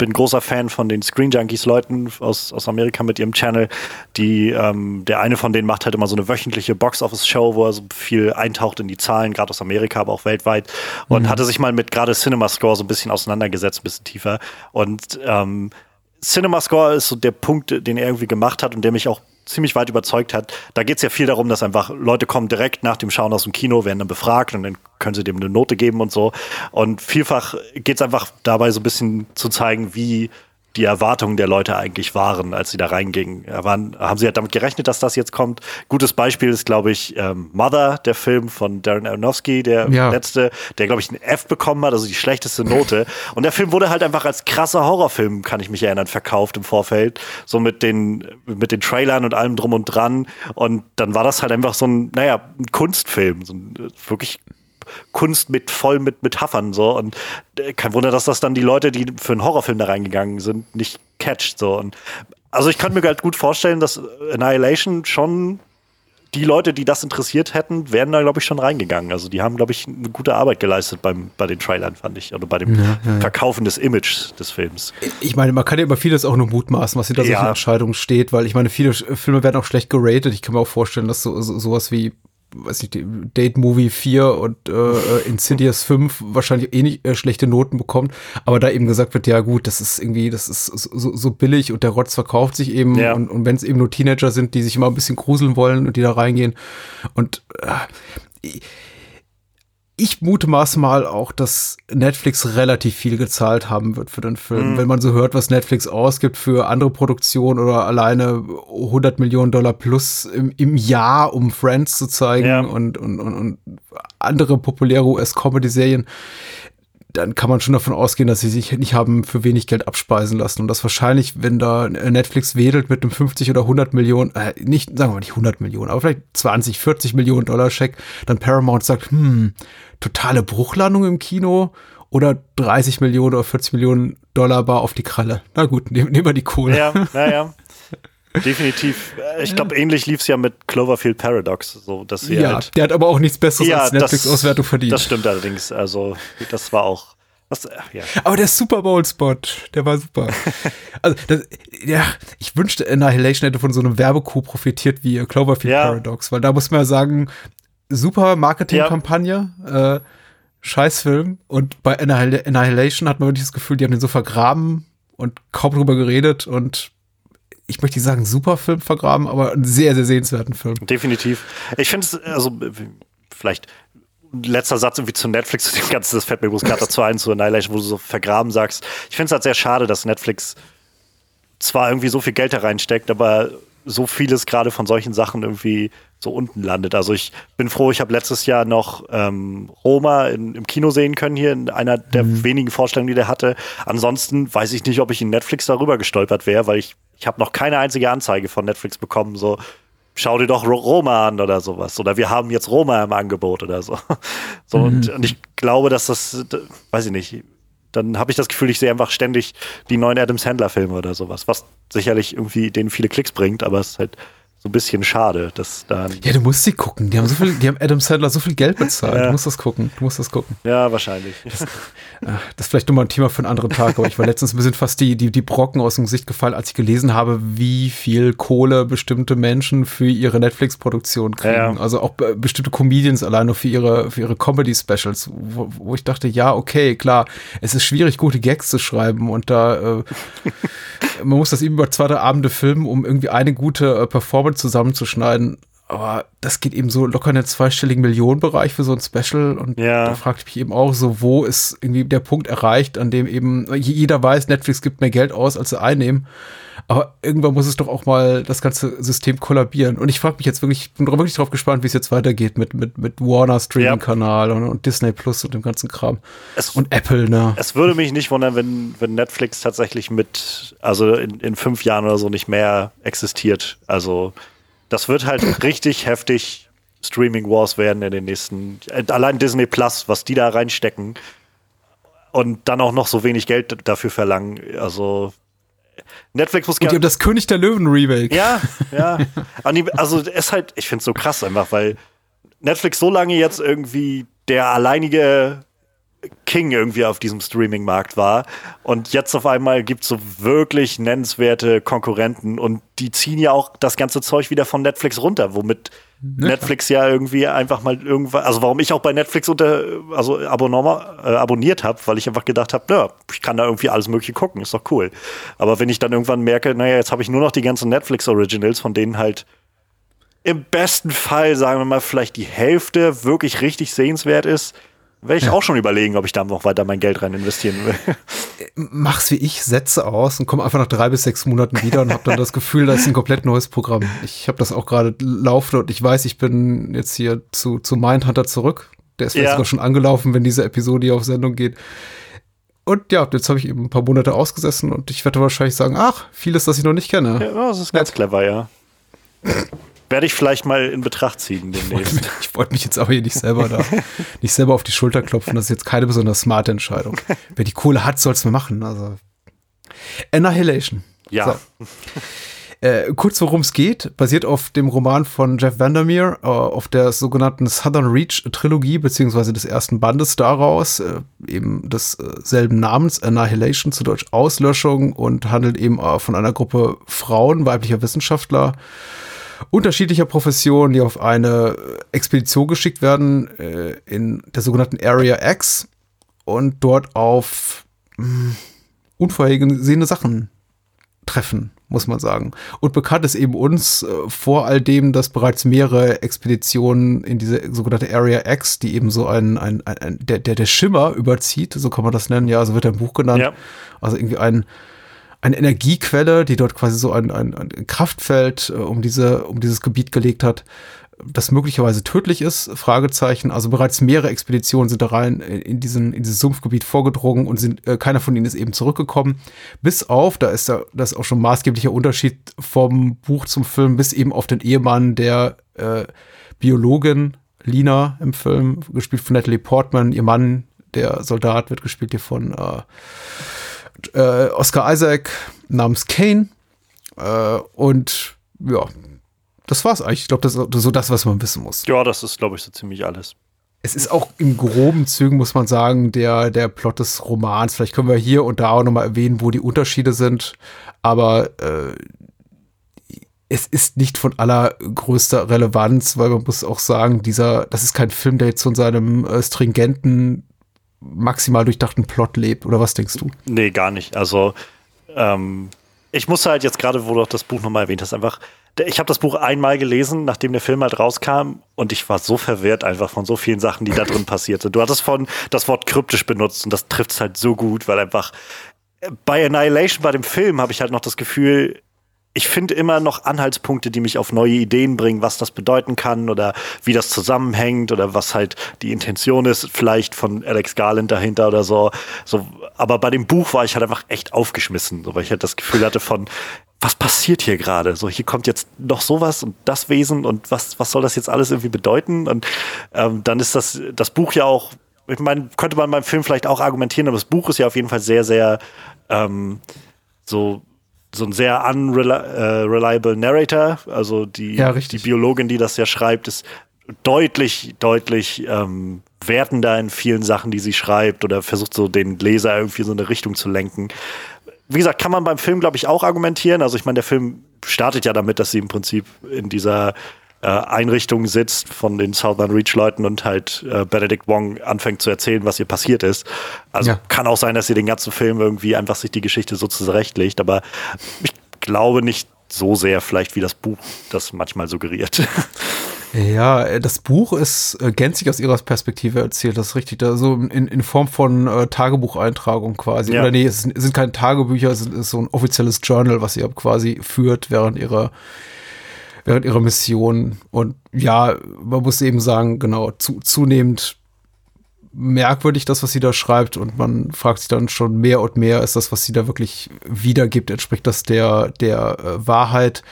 bin großer Fan von den Screen Junkies Leuten aus, aus Amerika mit ihrem Channel. Die, ähm, der eine von denen macht halt immer so eine wöchentliche Box-Office-Show, wo er so viel eintaucht in die Zahlen, gerade aus Amerika, aber auch weltweit. Und hatte sich mal mit gerade CinemaScore so ein bisschen auseinandergesetzt, ein bisschen tiefer. Und ähm, CinemaScore ist so der Punkt, den er irgendwie gemacht hat und der mich auch ziemlich weit überzeugt hat. Da geht es ja viel darum, dass einfach Leute kommen direkt nach dem Schauen aus dem Kino, werden dann befragt und dann können sie dem eine Note geben und so. Und vielfach geht es einfach dabei so ein bisschen zu zeigen, wie die Erwartungen der Leute eigentlich waren, als sie da reingingen. Ja, Waren, haben sie halt damit gerechnet, dass das jetzt kommt? Gutes Beispiel ist, glaube ich, ähm, Mother, der Film von Darren Aronofsky, der Ja. letzte, der, glaube ich, ein F bekommen hat, also die schlechteste Note. Und der Film wurde halt einfach als krasser Horrorfilm, kann ich mich erinnern, verkauft im Vorfeld. So mit den, mit den Trailern und allem drum und dran. Und dann war das halt einfach so ein, naja, ein Kunstfilm. So ein äh, wirklich Kunst mit voll mit Metaphern so und äh, kein Wunder, dass das dann die Leute, die für einen Horrorfilm da reingegangen sind, nicht catcht so und also ich könnte mir halt gut vorstellen, dass Annihilation schon die Leute, die das interessiert hätten, wären da glaube ich schon reingegangen. Also die haben glaube ich eine gute Arbeit geleistet beim bei den Trailern fand ich oder bei dem Verkaufen des Images des Films. Ich meine, man kann ja über vieles auch nur mutmaßen, was hinter solchen Ja. Entscheidungen steht, weil ich meine, viele Filme werden auch schlecht geratet. Ich kann mir auch vorstellen, dass so, so sowas wie weiß nicht, Date Movie 4 und äh, äh, Insidious 5 wahrscheinlich eh nicht äh, schlechte Noten bekommt, aber da eben gesagt wird, ja gut, das ist irgendwie, das ist so, so billig und der Rotz verkauft sich eben. Ja. und, und wenn es eben nur Teenager sind, die sich immer ein bisschen gruseln wollen und die da reingehen. Und äh, ich mutmaße mal auch, dass Netflix relativ viel gezahlt haben wird für den Film. Wenn man so hört, was Netflix ausgibt für andere Produktionen oder alleine 100 Millionen Dollar plus im, im Jahr, um Friends zu zeigen Ja. und, und, und, und andere populäre US-Comedy-Serien, dann kann man schon davon ausgehen, dass sie sich nicht haben für wenig Geld abspeisen lassen und dass wahrscheinlich, wenn da Netflix wedelt mit einem 50 oder 100 Millionen, äh, nicht, sagen wir mal nicht 100 Millionen, aber vielleicht 20, 40 Millionen Dollar Scheck, dann Paramount sagt, hm, totale Bruchlandung im Kino oder 30 Millionen oder 40 Millionen Dollar bar auf die Kralle. Na gut, nehmen, nehmen wir die Kohle. Ja, naja. Definitiv. Äh, Ich glaube, ähnlich lief es ja mit Cloverfield Paradox. So, dass sie Ja, halt, der hat aber auch nichts Besseres ja, als Netflix-Auswertung verdient. Das stimmt allerdings. Also, das war auch. Das, äh, ja. Aber der Super Bowl-Spot, der war super. also, das, ja, ich wünschte, Annihilation hätte von so einem Werbecoup profitiert wie Cloverfield Ja. Paradox, weil da muss man ja sagen, super Marketingkampagne, äh, Scheißfilm. Und bei Annihil Annihilation hat man wirklich das Gefühl, die haben den so vergraben und kaum drüber geredet und ich möchte nicht sagen, super Film vergraben, aber einen sehr, sehr sehenswerten Film. Definitiv. Ich finde es, also, vielleicht letzter Satz irgendwie zu Netflix, zu dem Ganzen, das fällt mir bloß gerade dazu ein, zu Annihilation, wo du so vergraben sagst. Ich finde es halt sehr schade, dass Netflix zwar irgendwie so viel Geld da reinsteckt, aber so vieles gerade von solchen Sachen irgendwie so unten landet. Also ich bin froh, ich habe letztes Jahr noch ähm, Roma in, im Kino sehen können hier, in einer der wenigen Vorstellungen, die der hatte. Ansonsten weiß ich nicht, ob ich in Netflix darüber gestolpert wäre, weil ich, ich habe noch keine einzige Anzeige von Netflix bekommen, so schau dir doch Ro- Roma an oder sowas. Oder wir haben jetzt Roma im Angebot oder so. so und, und ich glaube, dass das, weiß ich nicht, dann habe ich das Gefühl, ich sehe einfach ständig die neuen Adam Sandler-Filme oder sowas, was sicherlich irgendwie denen viele Klicks bringt, aber es ist halt so ein bisschen schade, dass dann. Ja, du musst sie gucken. Die haben so viel, die haben Adam Sandler so viel Geld bezahlt. Ja. Du musst das gucken. Du musst das gucken. Ja, wahrscheinlich. Das ist vielleicht nochmal ein Thema für einen anderen Tag, aber ich war letztens ein bisschen fast die, die, die Brocken aus dem Gesicht gefallen, als ich gelesen habe, wie viel Kohle bestimmte Menschen für ihre Netflix-Produktion kriegen. Ja, ja. Also auch be- bestimmte Comedians allein nur für ihre, für ihre Comedy-Specials, wo, wo ich dachte, ja, okay, klar, es ist schwierig, gute Gags zu schreiben und da, äh, man muss das eben über zwei, drei Abende filmen, um irgendwie eine gute äh, Performance zusammenzuschneiden. Aber das geht eben so locker in den zweistelligen Millionenbereich für so ein Special. Und Ja. da fragte ich mich eben auch so, wo ist irgendwie der Punkt erreicht, an dem eben jeder weiß, Netflix gibt mehr Geld aus, als sie einnehmen. Aber irgendwann muss es doch auch mal das ganze System kollabieren. Und ich frage mich jetzt wirklich, ich bin wirklich drauf gespannt, wie es jetzt weitergeht mit, mit, mit Warner Streaming-Kanal und, und Disney Plus und dem ganzen Kram. Es- und Apple, ne? Es würde mich nicht wundern, wenn, wenn Netflix tatsächlich mit, also in, in fünf Jahren oder so nicht mehr existiert. Also das wird halt richtig heftig Streaming Wars werden in den nächsten, äh, allein Disney Plus, was die da reinstecken und dann auch noch so wenig Geld dafür verlangen. Also Netflix muss Und die gerne haben das König der Löwen Remake. ja, ja. Also es ist halt, ich finde es so krass einfach, weil Netflix so lange jetzt irgendwie der alleinige King irgendwie auf diesem Streaming-Markt war. Und jetzt auf einmal gibt es so wirklich nennenswerte Konkurrenten und die ziehen ja auch das ganze Zeug wieder von Netflix runter, womit Netflix ja irgendwie einfach mal irgendwann, also warum ich auch bei Netflix unter, also äh, abonniert habe, weil ich einfach gedacht habe, ja, ich kann da irgendwie alles Mögliche gucken, ist doch cool. Aber wenn ich dann irgendwann merke, naja, jetzt habe ich nur noch die ganzen Netflix-Originals, von denen halt im besten Fall, sagen wir mal, vielleicht die Hälfte wirklich richtig sehenswert ist, werde ich auch schon überlegen, ob ich da noch weiter mein Geld rein investieren will. mach's wie ich, setze aus und komme einfach nach drei bis sechs Monaten wieder und habe dann das Gefühl, das ist ein komplett neues Programm. Ich habe das auch gerade laufen und ich weiß, ich bin jetzt hier zu, zu Mindhunter zurück. Der ist vielleicht Ja. sogar schon angelaufen, wenn diese Episode hier auf Sendung geht. Und ja, jetzt habe ich eben ein paar Monate ausgesessen und ich werde wahrscheinlich sagen, ach, vieles, das ich noch nicht kenne. Ja, das ist ganz clever, ja. Werde ich vielleicht mal in Betracht ziehen demnächst. Ich wollte mich jetzt aber hier nicht selber da, nicht selber auf die Schulter klopfen. Das ist jetzt keine besonders smarte Entscheidung. Wer die Kohle hat, soll's mir machen. Also Annihilation. Ja. So. Äh, kurz worum es geht, basiert auf dem Roman von Jeff Vandermeer, äh, auf der sogenannten Southern Reach Trilogie, beziehungsweise des ersten Bandes daraus, äh, eben des äh, selben Namens, Annihilation, zu Deutsch Auslöschung, und handelt eben äh, von einer Gruppe Frauen, weiblicher Wissenschaftler, unterschiedlicher Professionen, die auf eine Expedition geschickt werden, äh, in der sogenannten Area X, und dort auf mh, unvorhergesehene Sachen treffen, muss man sagen. Und bekannt ist eben uns äh, vor all dem, dass bereits mehrere Expeditionen in diese sogenannte Area X, die eben so ein, ein, ein, ein der, der, der Schimmer überzieht, so kann man das nennen, ja, so wird er im Buch genannt. Ja. Also irgendwie ein, eine Energiequelle, die dort quasi so ein, ein, ein Kraftfeld äh, um, diese, um dieses Gebiet gelegt hat, das möglicherweise tödlich ist, Fragezeichen. Also bereits mehrere Expeditionen sind da rein in, diesen, in dieses Sumpfgebiet vorgedrungen und sind, äh, keiner von ihnen ist eben zurückgekommen. Bis auf, da ist da, das ist auch schon maßgeblicher Unterschied vom Buch zum Film, bis eben auf den Ehemann der äh, Biologin Lina im Film, gespielt von Natalie Portman, ihr Mann, der Soldat wird gespielt hier von äh, äh, Oscar Isaac namens Kane. Äh, und ja, das war's eigentlich. Ich glaube, das ist so das, was man wissen muss. Ja, das ist, glaube ich, so ziemlich alles. Es ist auch in groben Zügen, muss man sagen, der, der Plot des Romans. Vielleicht können wir hier und da auch nochmal erwähnen, wo die Unterschiede sind. Aber äh, es ist nicht von allergrößter Relevanz, weil man muss auch sagen, dieser, das ist kein Film, der jetzt von seinem äh, stringenten, maximal durchdachten Plot lebt. Oder was denkst du? Nee, gar nicht. Also, ähm, ich musste halt jetzt gerade, wo du auch das Buch nochmal erwähnt hast, einfach ich habe das Buch einmal gelesen, nachdem der Film halt rauskam und ich war so verwirrt einfach von so vielen Sachen, die da drin passiert sind. Du hattest von das Wort kryptisch benutzt und das trifft es halt so gut, weil einfach äh, bei Annihilation, bei dem Film, habe ich halt noch das Gefühl, ich finde immer noch Anhaltspunkte, die mich auf neue Ideen bringen, was das bedeuten kann oder wie das zusammenhängt oder was halt die Intention ist, vielleicht von Alex Garland dahinter oder so. so aber bei dem Buch war ich halt einfach echt aufgeschmissen, so, weil ich halt das Gefühl hatte von, was passiert hier gerade? So, hier kommt jetzt noch sowas und das Wesen und was, was soll das jetzt alles irgendwie bedeuten? Und ähm, dann ist das, das Buch ja auch, ich meine, könnte man beim Film vielleicht auch argumentieren, aber das Buch ist ja auf jeden Fall sehr, sehr ähm, so so ein sehr unreliable äh, Narrator, also die, ja, die Biologin, die das ja schreibt, ist deutlich, deutlich ähm, wertender in vielen Sachen, die sie schreibt oder versucht so den Leser irgendwie so eine Richtung zu lenken. Wie gesagt, kann man beim Film, glaube ich, auch argumentieren. Also ich meine, der Film startet ja damit, dass sie im Prinzip in dieser äh, Einrichtung sitzt von den Southern Reach Leuten und halt äh, Benedict Wong anfängt zu erzählen, was ihr passiert ist. Also ja. kann auch sein, dass sie den ganzen Film irgendwie einfach sich die Geschichte so zurechtlegt, aber ich glaube nicht so sehr vielleicht, wie das Buch das manchmal suggeriert. Ja, das Buch ist äh, gänzlich aus ihrer Perspektive erzählt, das ist richtig. Also in, in Form von äh, Tagebucheintragung quasi. Ja. Oder nee, es sind, keine Tagebücher, es ist so ein offizielles Journal, was sie quasi führt während ihrer während ihrer Mission. Und ja, man muss eben sagen, genau, zu, zunehmend merkwürdig, das, was sie da schreibt, und man fragt sich dann schon mehr und mehr, ist das, was sie da wirklich wiedergibt, entspricht das der, der äh, Wahrheit?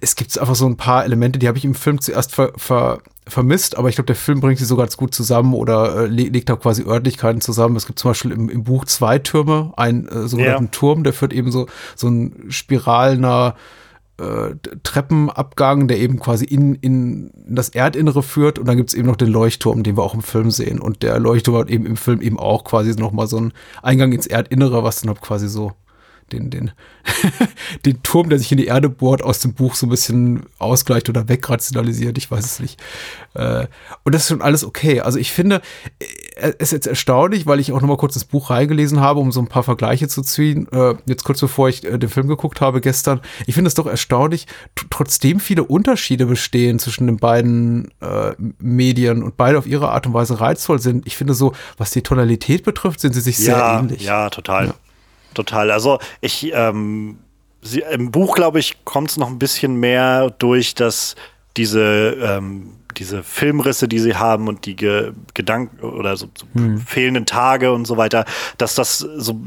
es gibt einfach so ein paar Elemente, die habe ich im Film zuerst ver, ver, vermisst, aber ich glaube, der Film bringt sie sogar ganz gut zusammen oder äh, legt da quasi Örtlichkeiten zusammen. Es gibt zum Beispiel im, im Buch zwei Türme, einen äh, sogenannten ja. Turm, der führt eben so, so ein spiralner äh, Treppenabgang, der eben quasi in, in das Erdinnere führt. Und dann gibt es eben noch den Leuchtturm, den wir auch im Film sehen. Und der Leuchtturm hat eben im Film eben auch quasi nochmal so einen Eingang ins Erdinnere, was dann halt quasi so den, den, den Turm, der sich in die Erde bohrt, aus dem Buch so ein bisschen ausgleicht oder wegrationalisiert. Ich weiß es nicht. Äh, und das ist schon alles okay. Also ich finde, äh, es ist jetzt erstaunlich, weil ich auch noch mal kurz das Buch reingelesen habe, um so ein paar Vergleiche zu ziehen. Äh, jetzt kurz bevor ich den Film geguckt habe gestern. Ich finde es doch erstaunlich, trotzdem viele Unterschiede bestehen zwischen den beiden Medien und beide auf ihre Art und Weise reizvoll sind. Ich finde so, was die Tonalität betrifft, sind sie sich ja, sehr ähnlich. Ja, total. Ja total. Also ich, ähm, sie, im Buch, glaube ich, kommt es noch ein bisschen mehr durch, dass diese, ähm, diese Filmrisse, die sie haben und die Ge Gedanken oder so, so hm. fehlenden Tage und so weiter, dass das so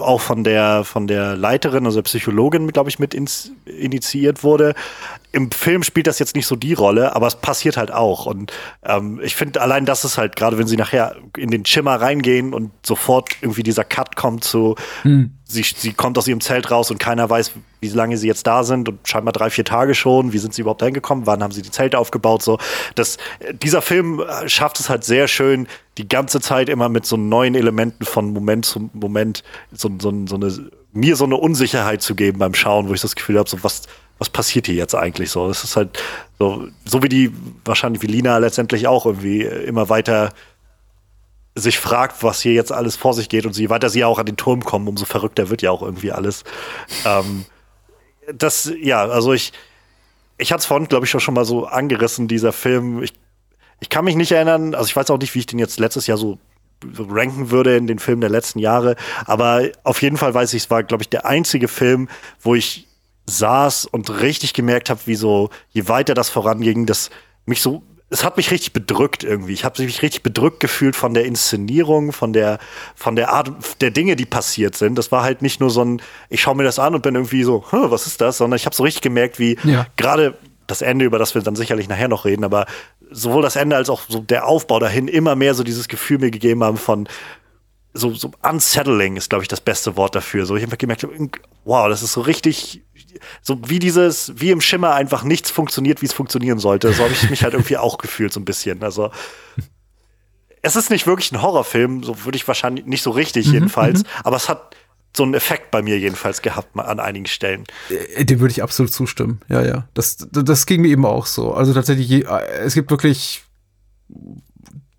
auch von der von der Leiterin, also der Psychologin, glaube ich, mit ins, initiiert wurde im Film spielt das jetzt nicht so die Rolle, aber es passiert halt auch. Und ähm, ich finde allein das ist halt, gerade wenn sie nachher in den Schimmer reingehen und sofort irgendwie dieser Cut kommt zu, hm. sie, sie kommt aus ihrem Zelt raus und keiner weiß, wie lange sie jetzt da sind und scheinbar drei, vier Tage schon. Wie sind sie überhaupt reingekommen? Wann haben sie die Zelte aufgebaut? So, das, dieser Film schafft es halt sehr schön, die ganze Zeit immer mit so neuen Elementen von Moment zu Moment so, so, so eine mir so eine Unsicherheit zu geben beim Schauen, wo ich das Gefühl habe, so was, was passiert hier jetzt eigentlich so? Es ist halt so, so wie die, wahrscheinlich wie Lina letztendlich auch irgendwie immer weiter sich fragt, was hier jetzt alles vor sich geht und je weiter sie auch an den Turm kommen, umso verrückter wird ja auch irgendwie alles. Ähm, das, ja, also ich, ich hatte es vorhin, glaube ich, schon mal so angerissen, dieser Film. Ich, ich kann mich nicht erinnern, also ich weiß auch nicht, wie ich den jetzt letztes Jahr so ranken würde in den Filmen der letzten Jahre. Aber auf jeden Fall weiß ich, es war, glaube ich, der einzige Film, wo ich saß und richtig gemerkt habe, wie so, je weiter das voranging, dass mich so, es hat mich richtig bedrückt irgendwie. Ich habe mich richtig bedrückt gefühlt von der Inszenierung, von der, von der Art der Dinge, die passiert sind. Das war halt nicht nur so ein, ich schaue mir das an und bin irgendwie so, was ist das, sondern ich habe so richtig gemerkt, wie ja. gerade das Ende, über das wir dann sicherlich nachher noch reden, aber sowohl das Ende als auch so der Aufbau dahin immer mehr so dieses Gefühl mir gegeben haben von so, so unsettling ist, glaube ich, das beste Wort dafür. So, ich habe gemerkt, wow, das ist so richtig, so wie dieses, wie im Schimmer einfach nichts funktioniert, wie es funktionieren sollte. So habe ich mich halt irgendwie auch gefühlt, so ein bisschen. Also, es ist nicht wirklich ein Horrorfilm, so würde ich wahrscheinlich nicht so richtig Mhm, jedenfalls, aber es hat so einen Effekt bei mir jedenfalls gehabt an einigen Stellen. Äh, Dem würde ich absolut zustimmen. Ja, ja. Das, das ging mir eben auch so. Also tatsächlich, äh, es gibt wirklich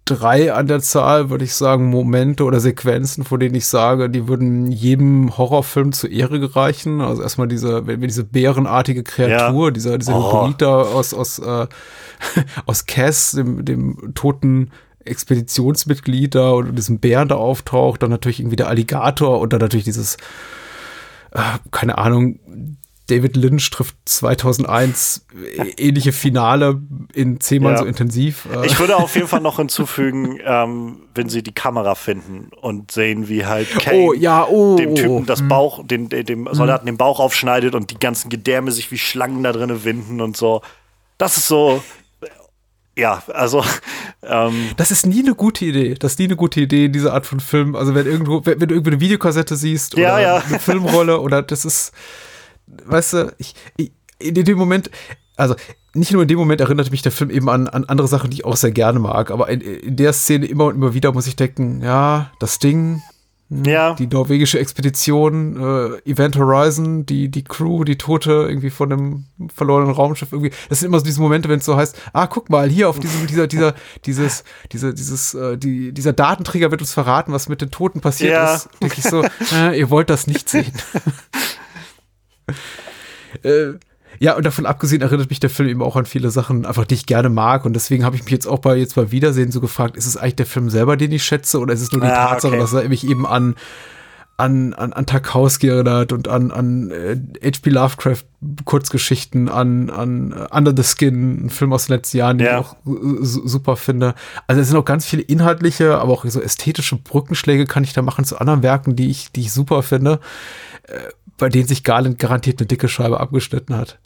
drei an der Zahl, würde ich sagen, Momente oder Sequenzen, von denen ich sage, die würden jedem Horrorfilm zur Ehre gereichen. Also erstmal diese, wenn wir diese bärenartige Kreatur, Ja. dieser, dieser Oh. Da aus, aus, äh, aus Cass, dem, dem toten Expeditionsmitglied da oder diesem Bären da auftaucht, dann natürlich irgendwie der Alligator und dann natürlich dieses, äh, keine Ahnung, David Lynch trifft 2001 äh, ähnliche Finale in zehnmal Ja. so intensiv. Äh, Ich würde auf jeden Fall noch hinzufügen, ähm, wenn sie die Kamera finden und sehen, wie halt Kane oh, ja, oh. dem Typen das Hm. Bauch, den, den- dem Soldaten den Bauch aufschneidet und die ganzen Gedärme sich wie Schlangen da drinnen winden und so. Das ist so, ja, also, ähm, Das ist nie eine gute Idee. Das ist nie eine gute Idee, diese Art von Film. Also wenn irgendwo, wenn, wenn du irgendwie eine Videokassette siehst Ja, oder ja. eine Filmrolle oder das ist, weißt du, ich, ich in dem Moment, also nicht nur in dem Moment erinnert mich der Film eben an, an andere Sachen, die ich auch sehr gerne mag, aber in, in der Szene immer und immer wieder muss ich denken, ja, das Ding, ja, die norwegische Expedition, äh, Event Horizon, die, die Crew, die Tote irgendwie von dem verlorenen Raumschiff irgendwie. Das sind immer so diese Momente, wenn es so heißt, ah, guck mal, hier auf diesem, dieser, dieser, dieses, diese, dieses, äh, die, dieser Datenträger wird uns verraten, was mit den Toten passiert Ja. ist. Denke ich so, äh, ihr wollt das nicht sehen. äh, ja, und davon abgesehen erinnert mich der Film eben auch an viele Sachen, einfach die ich gerne mag. Und deswegen habe ich mich jetzt auch bei jetzt beim Wiedersehen so gefragt, ist es eigentlich der Film selber, den ich schätze, oder ist es nur die Ja, Tatsache, okay. dass er mich eben an an, an, an Tarkowski erinnert und an, an äh, H.P. Lovecraft Kurzgeschichten, an, an äh, Under the Skin, ein Film aus den letzten Jahren, den Ja. ich auch äh, su- super finde. Also es sind auch ganz viele inhaltliche, aber auch so ästhetische Brückenschläge kann ich da machen zu anderen Werken, die ich, die ich super finde, äh, bei denen sich Garland garantiert eine dicke Scheibe abgeschnitten hat.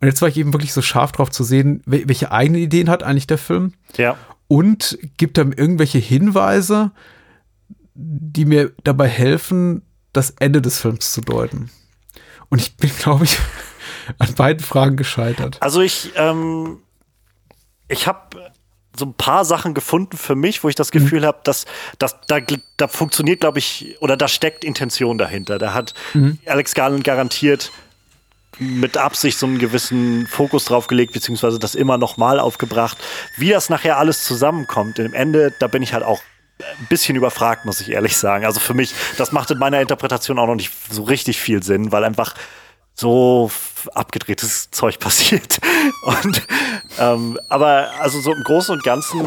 Und jetzt war ich eben wirklich so scharf drauf zu sehen, wel- welche eigenen Ideen hat eigentlich der Film ja. und gibt dann irgendwelche Hinweise, die mir dabei helfen, das Ende des Films zu deuten. Und ich bin, glaube ich, an beiden Fragen gescheitert. Also ich, ähm, ich habe so ein paar Sachen gefunden für mich, wo ich das Gefühl habe, dass, dass da, da funktioniert, glaube ich, oder da steckt Intention dahinter. Da hat Alex Garland garantiert mit Absicht so einen gewissen Fokus drauf gelegt, beziehungsweise das immer noch mal aufgebracht. Wie das nachher alles zusammenkommt, im Ende, da bin ich halt auch ein bisschen überfragt, muss ich ehrlich sagen. Also für mich, das macht in meiner Interpretation auch noch nicht so richtig viel Sinn, weil einfach so abgedrehtes Zeug passiert. Und ähm, aber also so im Großen und Ganzen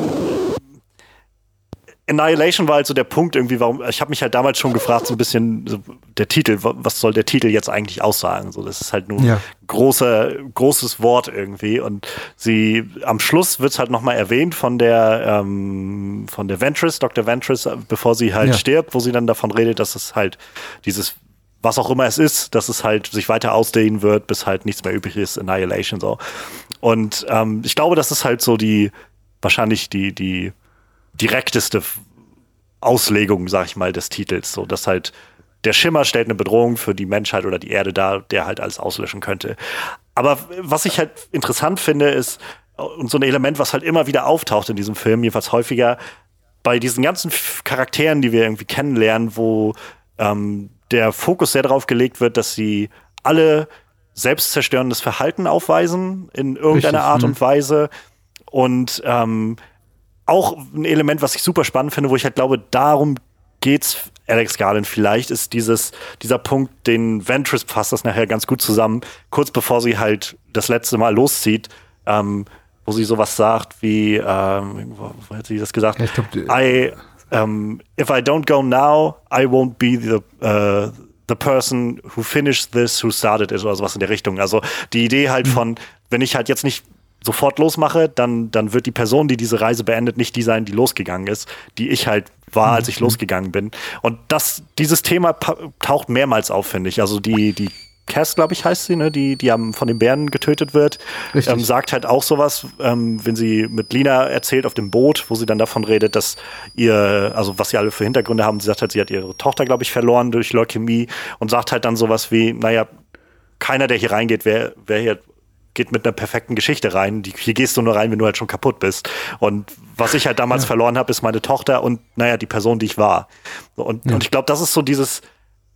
Annihilation war halt so der Punkt irgendwie, warum ich habe mich halt damals schon gefragt, so ein bisschen so der Titel, wa- was soll der Titel jetzt eigentlich aussagen? So, das ist halt nur Ja. großer großes Wort irgendwie und sie am Schluss wird's halt noch mal erwähnt von der ähm, von der Ventress, Dr. Ventress, bevor sie halt Ja. stirbt, wo sie dann davon redet, dass es halt dieses was auch immer es ist, dass es halt sich weiter ausdehnen wird, bis halt nichts mehr übrig ist, Annihilation so. Und ähm, ich glaube, das ist halt so die wahrscheinlich die die direkteste Auslegung, sag ich mal, des Titels, so dass halt der Schimmer stellt eine Bedrohung für die Menschheit oder die Erde dar, der halt alles auslöschen könnte. Aber was ich halt interessant finde, ist und so ein Element, was halt immer wieder auftaucht in diesem Film, jedenfalls häufiger bei diesen ganzen Charakteren, die wir irgendwie kennenlernen, wo ähm, der Fokus sehr darauf gelegt wird, dass sie alle selbstzerstörendes Verhalten aufweisen in irgendeiner Richtig, Art mhm. und Weise und ähm, auch ein Element, was ich super spannend finde, wo ich halt glaube, darum geht's Alex Garland vielleicht, ist dieses, dieser Punkt, den Ventress fasst das nachher ganz gut zusammen, kurz bevor sie halt das letzte Mal loszieht, ähm, wo sie sowas sagt wie, ähm, wo, hat sie das gesagt? Ja, ich glaub, I, um, if I don't go now, I won't be the, uh, the person who finished this, who started it oder sowas in der Richtung. Also die Idee halt von, wenn ich halt jetzt nicht sofort losmache, dann, dann wird die Person, die diese Reise beendet, nicht die sein, die losgegangen ist, die ich halt war, als ich losgegangen bin. Und das, dieses Thema taucht mehrmals auf, finde ich. Also die, die Cass, glaube ich, heißt sie, ne, die, die am, von den Bären getötet wird, ähm, sagt halt auch sowas, ähm, wenn sie mit Lina erzählt auf dem Boot, wo sie dann davon redet, dass ihr, also was sie alle für Hintergründe haben, sie sagt halt, sie hat ihre Tochter, glaube ich, verloren durch Leukämie und sagt halt dann sowas wie, naja, keiner, der hier reingeht, wer, wer hier geht mit einer perfekten Geschichte rein. Die, hier gehst du nur rein, wenn du halt schon kaputt bist. Und was ich halt damals ja. verloren habe, ist meine Tochter und naja, die Person, die ich war. Und, ja. und ich glaube, das ist so dieses,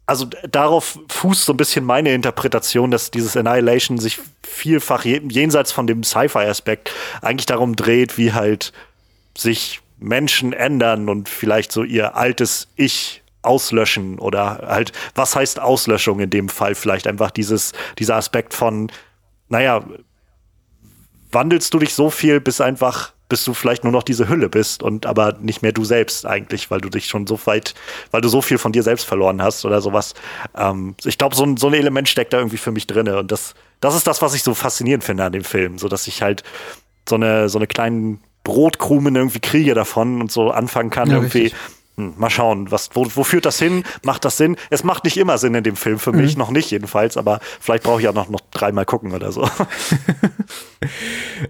also darauf fußt so ein bisschen meine Interpretation, dass dieses Annihilation sich vielfach jenseits von dem Sci-Fi-Aspekt eigentlich darum dreht, wie halt sich Menschen ändern und vielleicht so ihr altes Ich auslöschen oder halt, was heißt Auslöschung in dem Fall? Vielleicht einfach dieses, dieser Aspekt von, naja, wandelst du dich so viel, bis einfach bis du vielleicht nur noch diese Hülle bist und aber nicht mehr du selbst eigentlich, weil du dich schon so weit, weil du so viel von dir selbst verloren hast oder sowas. Ähm, ich glaube, so ein, so ein Element steckt da irgendwie für mich drin und das, das ist das, was ich so faszinierend finde an dem Film, so dass ich halt so eine, so eine kleinen Brotkrumen irgendwie kriege davon und so anfangen kann, ja, irgendwie richtig hm, mal schauen, was, wo, wo führt das hin? Macht das Sinn? Es macht nicht immer Sinn in dem Film, für mhm. mich noch nicht jedenfalls, aber vielleicht brauche ich auch noch, noch dreimal gucken oder so.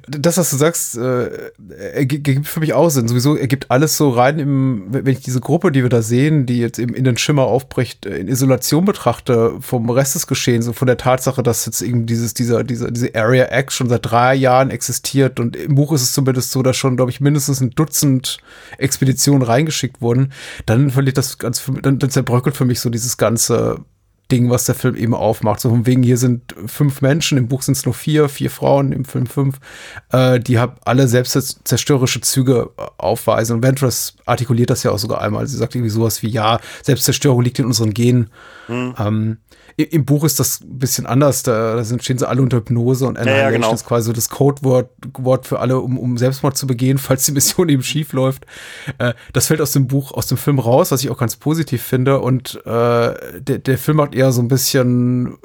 das, was du sagst, äh, ergibt für mich auch Sinn. Sowieso ergibt alles so rein im, wenn ich diese Gruppe, die wir da sehen, die jetzt eben in den Schimmer aufbricht, in Isolation betrachte vom Rest des Geschehens und von der Tatsache, dass jetzt eben dieses, dieser, dieser, diese Area X schon seit drei Jahren existiert und im Buch ist es zumindest so, dass schon, glaube ich, mindestens ein Dutzend Expeditionen reingeschickt wurden dann verliert das ganz, dann, dann zerbröckelt für mich so dieses ganze Ding, was der Film eben aufmacht. So von wegen, hier sind fünf Menschen, im Buch sind es nur vier, vier Frauen, im Film fünf, äh, die haben alle selbstzerstörerische Züge aufweisen. Und Ventress artikuliert das ja auch sogar einmal. Sie sagt irgendwie sowas wie, ja, Selbstzerstörung liegt in unseren Genen. Mhm. Ähm, im Buch ist das ein bisschen anders. Da, da sind, stehen sie alle unter Hypnose und Annihilation ja, ja, genau. ist quasi so das Codewort Wort für alle, um, um Selbstmord zu begehen, falls die Mission eben schief läuft. Äh, das fällt aus dem Buch, aus dem Film raus, was ich auch ganz positiv finde. Und äh, der, der Film macht eher so ein bisschen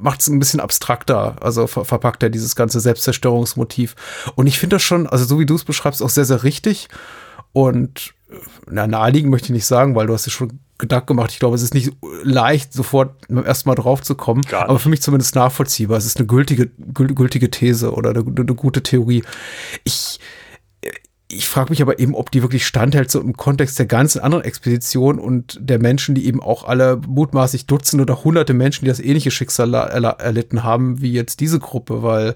macht es ein bisschen abstrakter, also ver verpackt er dieses ganze Selbstzerstörungsmotiv. Und ich finde das schon, also so wie du es beschreibst, auch sehr, sehr richtig. Und na, naheliegend möchte ich nicht sagen, weil du hast ja schon Gedanken gemacht. Ich glaube, es ist nicht leicht, sofort beim ersten Mal drauf zu kommen, aber für mich zumindest nachvollziehbar. Es ist eine gültige, gültige These oder eine, eine gute Theorie. Ich, ich frage mich aber eben, ob die wirklich standhält, so im Kontext der ganzen anderen Expedition und der Menschen, die eben auch alle mutmaßlich Dutzende oder hunderte Menschen, die das ähnliche Schicksal erlitten haben, wie jetzt diese Gruppe, weil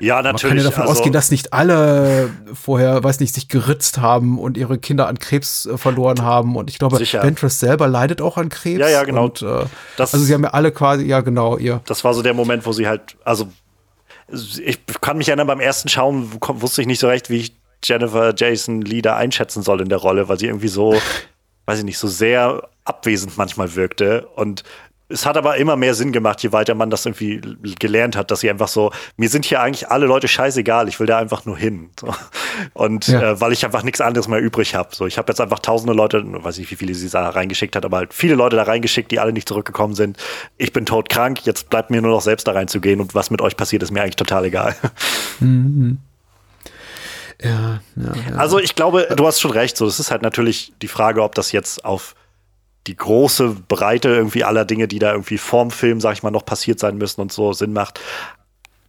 ja, natürlich. Man kann ja davon also, ausgehen, dass nicht alle vorher, weiß nicht, sich geritzt haben und ihre Kinder an Krebs äh, verloren haben. Und ich glaube, sicher. Ventress selber leidet auch an Krebs. Ja, ja, genau. Und, äh, das, also sie haben ja alle quasi, ja, genau, ihr. Das war so der Moment, wo sie halt, also ich kann mich erinnern, beim ersten Schauen wusste ich nicht so recht, wie ich Jennifer Jason Lee da einschätzen soll in der Rolle, weil sie irgendwie so, weiß ich nicht, so sehr abwesend manchmal wirkte. Und es hat aber immer mehr Sinn gemacht, je weiter man das irgendwie gelernt hat, dass sie einfach so, mir sind hier eigentlich alle Leute scheißegal, ich will da einfach nur hin. So. Und ja. äh, weil ich einfach nichts anderes mehr übrig habe. So, ich habe jetzt einfach tausende Leute, weiß nicht, wie viele sie da reingeschickt hat, aber halt viele Leute da reingeschickt, die alle nicht zurückgekommen sind. Ich bin todkrank, jetzt bleibt mir nur noch selbst da reinzugehen und was mit euch passiert, ist mir eigentlich total egal. Mhm. Ja, ja, ja. Also ich glaube, du hast schon recht. So, das ist halt natürlich die Frage, ob das jetzt auf die große Breite irgendwie aller Dinge, die da irgendwie vorm Film, sag ich mal, noch passiert sein müssen und so Sinn macht.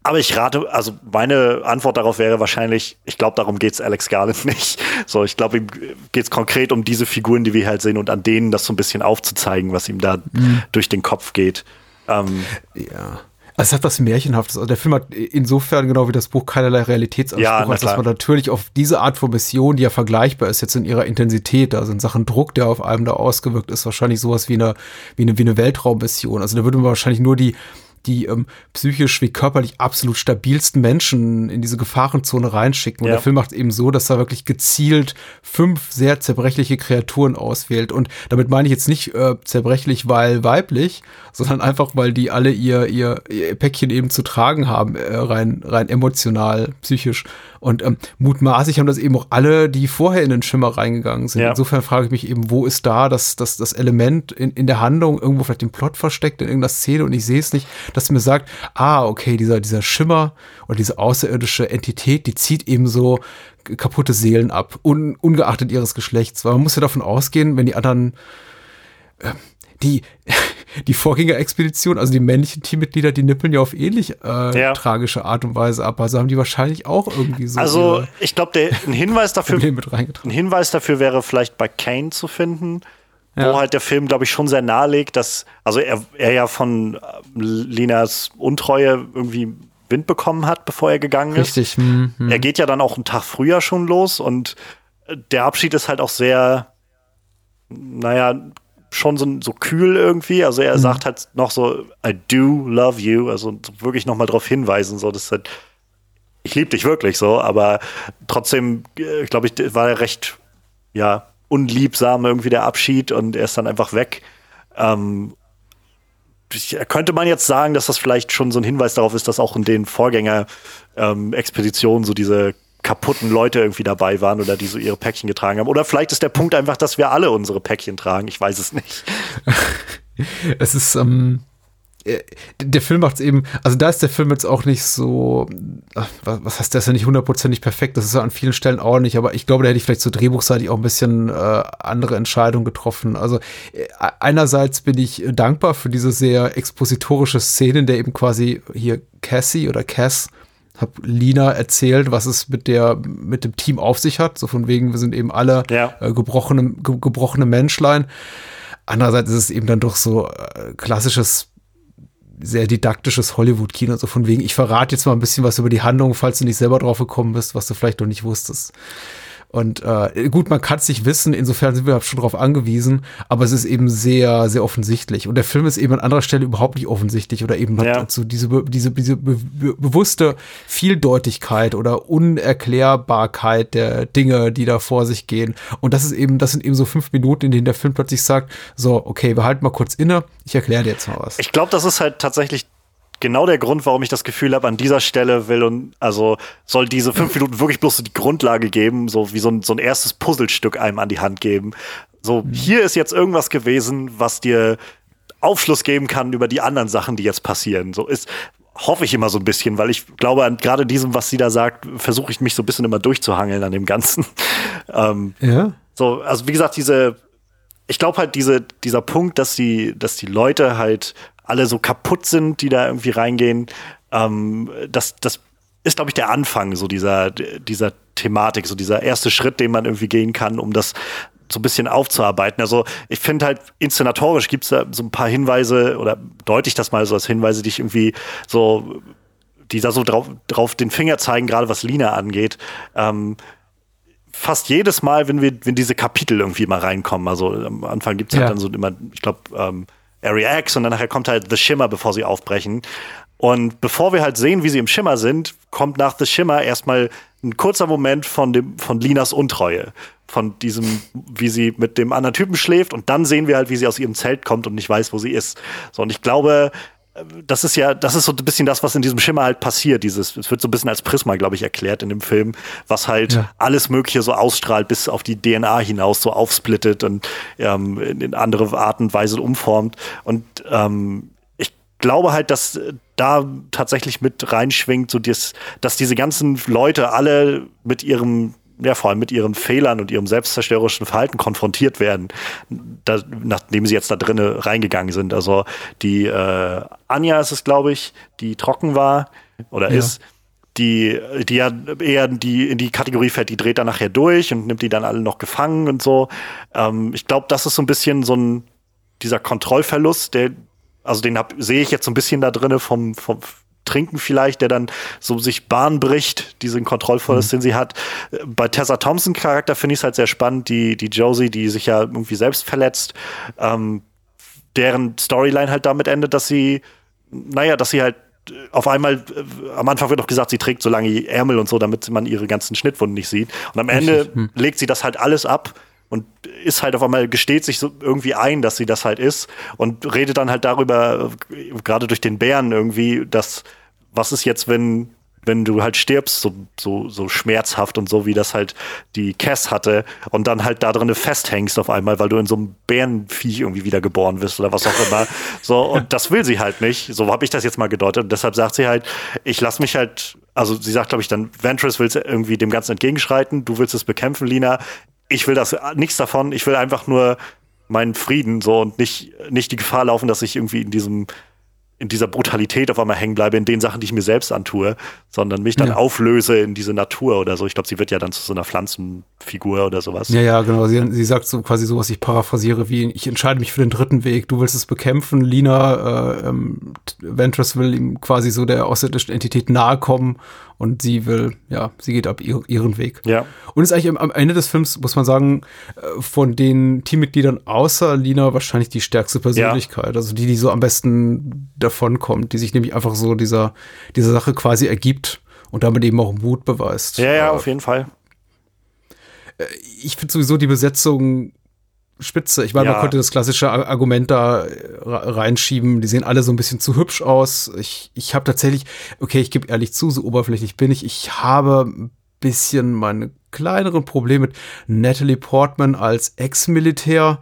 Aber ich rate, also meine Antwort darauf wäre wahrscheinlich, ich glaube, darum geht's Alex Garland nicht. So, ich glaube, ihm geht's konkret um diese Figuren, die wir halt sehen und an denen das so ein bisschen aufzuzeigen, was ihm da mhm. durch den Kopf geht. Ähm, ja. Also es hat was Märchenhaftes. Also der Film hat insofern genau wie das Buch keinerlei Realitätsanspruch, ja, als dass man natürlich auf diese Art von Mission, die ja vergleichbar ist jetzt in ihrer Intensität, also in Sachen Druck, der auf einem da ausgewirkt ist, wahrscheinlich sowas wie eine, wie eine, wie eine Weltraummission. Also da würde man wahrscheinlich nur die die ähm, psychisch wie körperlich absolut stabilsten Menschen in diese Gefahrenzone reinschicken. Und ja. der Film macht eben so, dass er wirklich gezielt fünf sehr zerbrechliche Kreaturen auswählt. Und damit meine ich jetzt nicht äh, zerbrechlich, weil weiblich, sondern einfach, weil die alle ihr, ihr, ihr Päckchen eben zu tragen haben, äh, rein, rein emotional, psychisch. Und ähm, mutmaßlich haben das eben auch alle, die vorher in den Schimmer reingegangen sind. Ja. Insofern frage ich mich eben, wo ist da das, das, das Element in, in der Handlung irgendwo vielleicht im Plot versteckt, in irgendeiner Szene und ich sehe es nicht, dass mir sagt, ah, okay, dieser, dieser Schimmer oder diese außerirdische Entität, die zieht eben so kaputte Seelen ab, un, ungeachtet ihres Geschlechts. Weil man muss ja davon ausgehen, wenn die anderen, äh, die, die Vorgängerexpedition, also die männlichen Teammitglieder, die nippeln ja auf ähnlich äh, Ja. tragische Art und Weise ab. Also haben die wahrscheinlich auch irgendwie so Also, ich glaube, ein Hinweis dafür, ein. Hinweis dafür wäre vielleicht bei Kane zu finden, Ja. wo halt der Film, glaube ich, schon sehr nahelegt, dass, also er, er ja von äh, Linas Untreue irgendwie Wind bekommen hat, bevor er gegangen ist. Richtig. Hm, hm. Er geht ja dann auch einen Tag früher schon los und äh, der Abschied ist halt auch sehr, naja, schon so, so kühl irgendwie. Also er sagt halt noch so, I do love you, also so wirklich nochmal darauf hinweisen, so, das ist halt, ich liebe dich wirklich so, aber trotzdem, äh, glaube ich, war er recht, ja, unliebsam irgendwie der Abschied und er ist dann einfach weg. Ähm, könnte man jetzt sagen, dass das vielleicht schon so ein Hinweis darauf ist, dass auch in den Vorgänger-Expeditionen so diese kaputten Leute irgendwie dabei waren oder die so ihre Päckchen getragen haben. Oder vielleicht ist der Punkt einfach, dass wir alle unsere Päckchen tragen. Ich weiß es nicht. Es ist, ähm, äh, der Film macht es eben, also da ist der Film jetzt auch nicht so, was, was heißt, der ist ja nicht hundertprozentig perfekt, das ist ja an vielen Stellen auch nicht, aber ich glaube, da hätte ich vielleicht so drehbuchseitig auch ein bisschen äh, andere Entscheidungen getroffen. Also äh, einerseits bin ich dankbar für diese sehr expositorische Szene, in der eben quasi hier Cassie oder Cass hab Lina erzählt, was es mit der mit dem Team auf sich hat. So von wegen, wir sind eben alle Ja. äh, gebrochene, ge gebrochene Menschlein. Andererseits ist es eben dann doch so äh, klassisches, sehr didaktisches Hollywood-Kino. So von wegen, ich verrate jetzt mal ein bisschen was über die Handlung, falls du nicht selber drauf gekommen bist, was du vielleicht noch nicht wusstest. Und äh, gut, man kann es nicht wissen, insofern sind wir schon darauf angewiesen, aber es ist eben sehr, sehr offensichtlich. Und der Film ist eben an anderer Stelle überhaupt nicht offensichtlich oder eben Ja. so diese, diese, diese be be bewusste Vieldeutigkeit oder Unerklärbarkeit der Dinge, die da vor sich gehen. Und das ist eben, das sind eben so fünf Minuten, in denen der Film plötzlich sagt, so, okay, wir halten mal kurz inne, ich erkläre dir jetzt mal was. Ich glaube, das ist halt tatsächlich genau der Grund, warum ich das Gefühl habe, an dieser Stelle will und also soll diese fünf Minuten wirklich bloß so die Grundlage geben, so wie so ein, so ein erstes Puzzlestück einem an die Hand geben. So, hier ist jetzt irgendwas gewesen, was dir Aufschluss geben kann über die anderen Sachen, die jetzt passieren. So ist, hoffe ich immer so ein bisschen, weil ich glaube, an gerade diesem, was sie da sagt, versuche ich mich so ein bisschen immer durchzuhangeln an dem Ganzen. ähm, ja? so, also wie gesagt, diese, ich glaube halt, diese, dieser Punkt, dass die, dass die Leute halt alle so kaputt sind, die da irgendwie reingehen, ähm, das, das ist, glaube ich, der Anfang so dieser, dieser Thematik, so dieser erste Schritt, den man irgendwie gehen kann, um das so ein bisschen aufzuarbeiten. Also ich finde halt, inszenatorisch gibt es da so ein paar Hinweise oder deute ich das mal so als Hinweise, die ich irgendwie so die da so drauf, drauf den Finger zeigen, gerade was Lina angeht. Ähm, fast jedes Mal, wenn wir, wenn diese Kapitel irgendwie mal reinkommen, also am Anfang gibt's halt Ja. dann so immer, ich glaube, ähm, Area X und dann nachher kommt halt The Shimmer, bevor sie aufbrechen. Und bevor wir halt sehen, wie sie im Schimmer sind, kommt nach The Shimmer erstmal ein kurzer Moment von dem, von Linas Untreue. Von diesem, wie sie mit dem anderen Typen schläft und dann sehen wir halt, wie sie aus ihrem Zelt kommt und nicht weiß, wo sie ist. So, und ich glaube, das ist ja, das ist so ein bisschen das, was in diesem Schimmer halt passiert. Dieses, es wird so ein bisschen als Prisma, glaube ich, erklärt in dem Film, was halt Ja. alles Mögliche so ausstrahlt, bis auf die DNA hinaus so aufsplittet und ähm, in, andere Art und Weise umformt. Und ähm, ich glaube halt, dass da tatsächlich mit reinschwingt, so dies, dass diese ganzen Leute alle mit ihrem ja, vor allem mit ihren Fehlern und ihrem selbstzerstörerischen Verhalten konfrontiert werden, da, nachdem sie jetzt da drinnen reingegangen sind. Also die äh, Anja ist es, glaube ich, die trocken war oder Ja. ist, die, die ja eher die, in die Kategorie fällt, die dreht dann nachher durch und nimmt die dann alle noch gefangen und so. Ähm, ich glaube, das ist so ein bisschen so ein, dieser Kontrollverlust, der, also den sehe ich jetzt so ein bisschen da drinne vom, vom Trinken vielleicht, der dann so sich Bahn bricht, diesen Kontrollverlust, den sie hat. Bei Tessa Thompson Charakter finde ich es halt sehr spannend, die, die Josie, die sich ja irgendwie selbst verletzt, ähm, deren Storyline halt damit endet, dass sie, naja, dass sie halt äh, auf einmal, äh, am Anfang wird noch gesagt, sie trägt so lange Ärmel und so, damit man ihre ganzen Schnittwunden nicht sieht. Und am Ende legt sie das halt alles ab und ist halt auf einmal, gesteht sich so irgendwie ein, dass sie das halt ist und redet dann halt darüber, äh, gerade durch den Bären irgendwie, dass, was ist jetzt, wenn, wenn du halt stirbst, so, so, so schmerzhaft und so, wie das halt die Cass hatte und dann halt da drin festhängst auf einmal, weil du in so einem Bärenviech irgendwie wieder geboren wirst oder was auch immer. So, und das will sie halt nicht. So habe ich das jetzt mal gedeutet. Und deshalb sagt sie halt, ich lass mich halt, also sie sagt, glaube ich, dann, Ventress will irgendwie dem Ganzen entgegenschreiten, du willst es bekämpfen, Lina. Ich will das nichts davon, ich will einfach nur meinen Frieden so und nicht, nicht die Gefahr laufen, dass ich irgendwie in diesem in dieser Brutalität auf einmal hängen bleibe, in den Sachen, die ich mir selbst antue, sondern mich dann ja. auflöse in diese Natur oder so. Ich glaube, sie wird ja dann zu so einer Pflanzenfigur oder sowas. Ja, ja, genau. Sie, sie sagt so quasi so, was ich paraphrasiere, wie ich entscheide mich für den dritten Weg. Du willst es bekämpfen, Lina, äh, ähm, Ventress will ihm quasi so der außerirdischen Entität nahe kommen und sie will, ja, sie geht ab ihr, ihren Weg. Ja. Und ist eigentlich am, Ende des Films, muss man sagen, äh, von den Teammitgliedern außer Lina wahrscheinlich die stärkste Persönlichkeit. Ja. Also die, die so am besten davonkommt, die sich nämlich einfach so dieser, dieser Sache quasi ergibt und damit eben auch Mut beweist. Ja, ja, auf jeden Fall. Äh, ich finde sowieso die Besetzung spitze. Ich meine, ja. man könnte das klassische Argument da äh, reinschieben. Die sehen alle so ein bisschen zu hübsch aus. Ich, ich habe tatsächlich, okay, ich gebe ehrlich zu, so oberflächlich bin ich. Ich habe ein bisschen meine kleineren Probleme mit Natalie Portman als Ex-Militär.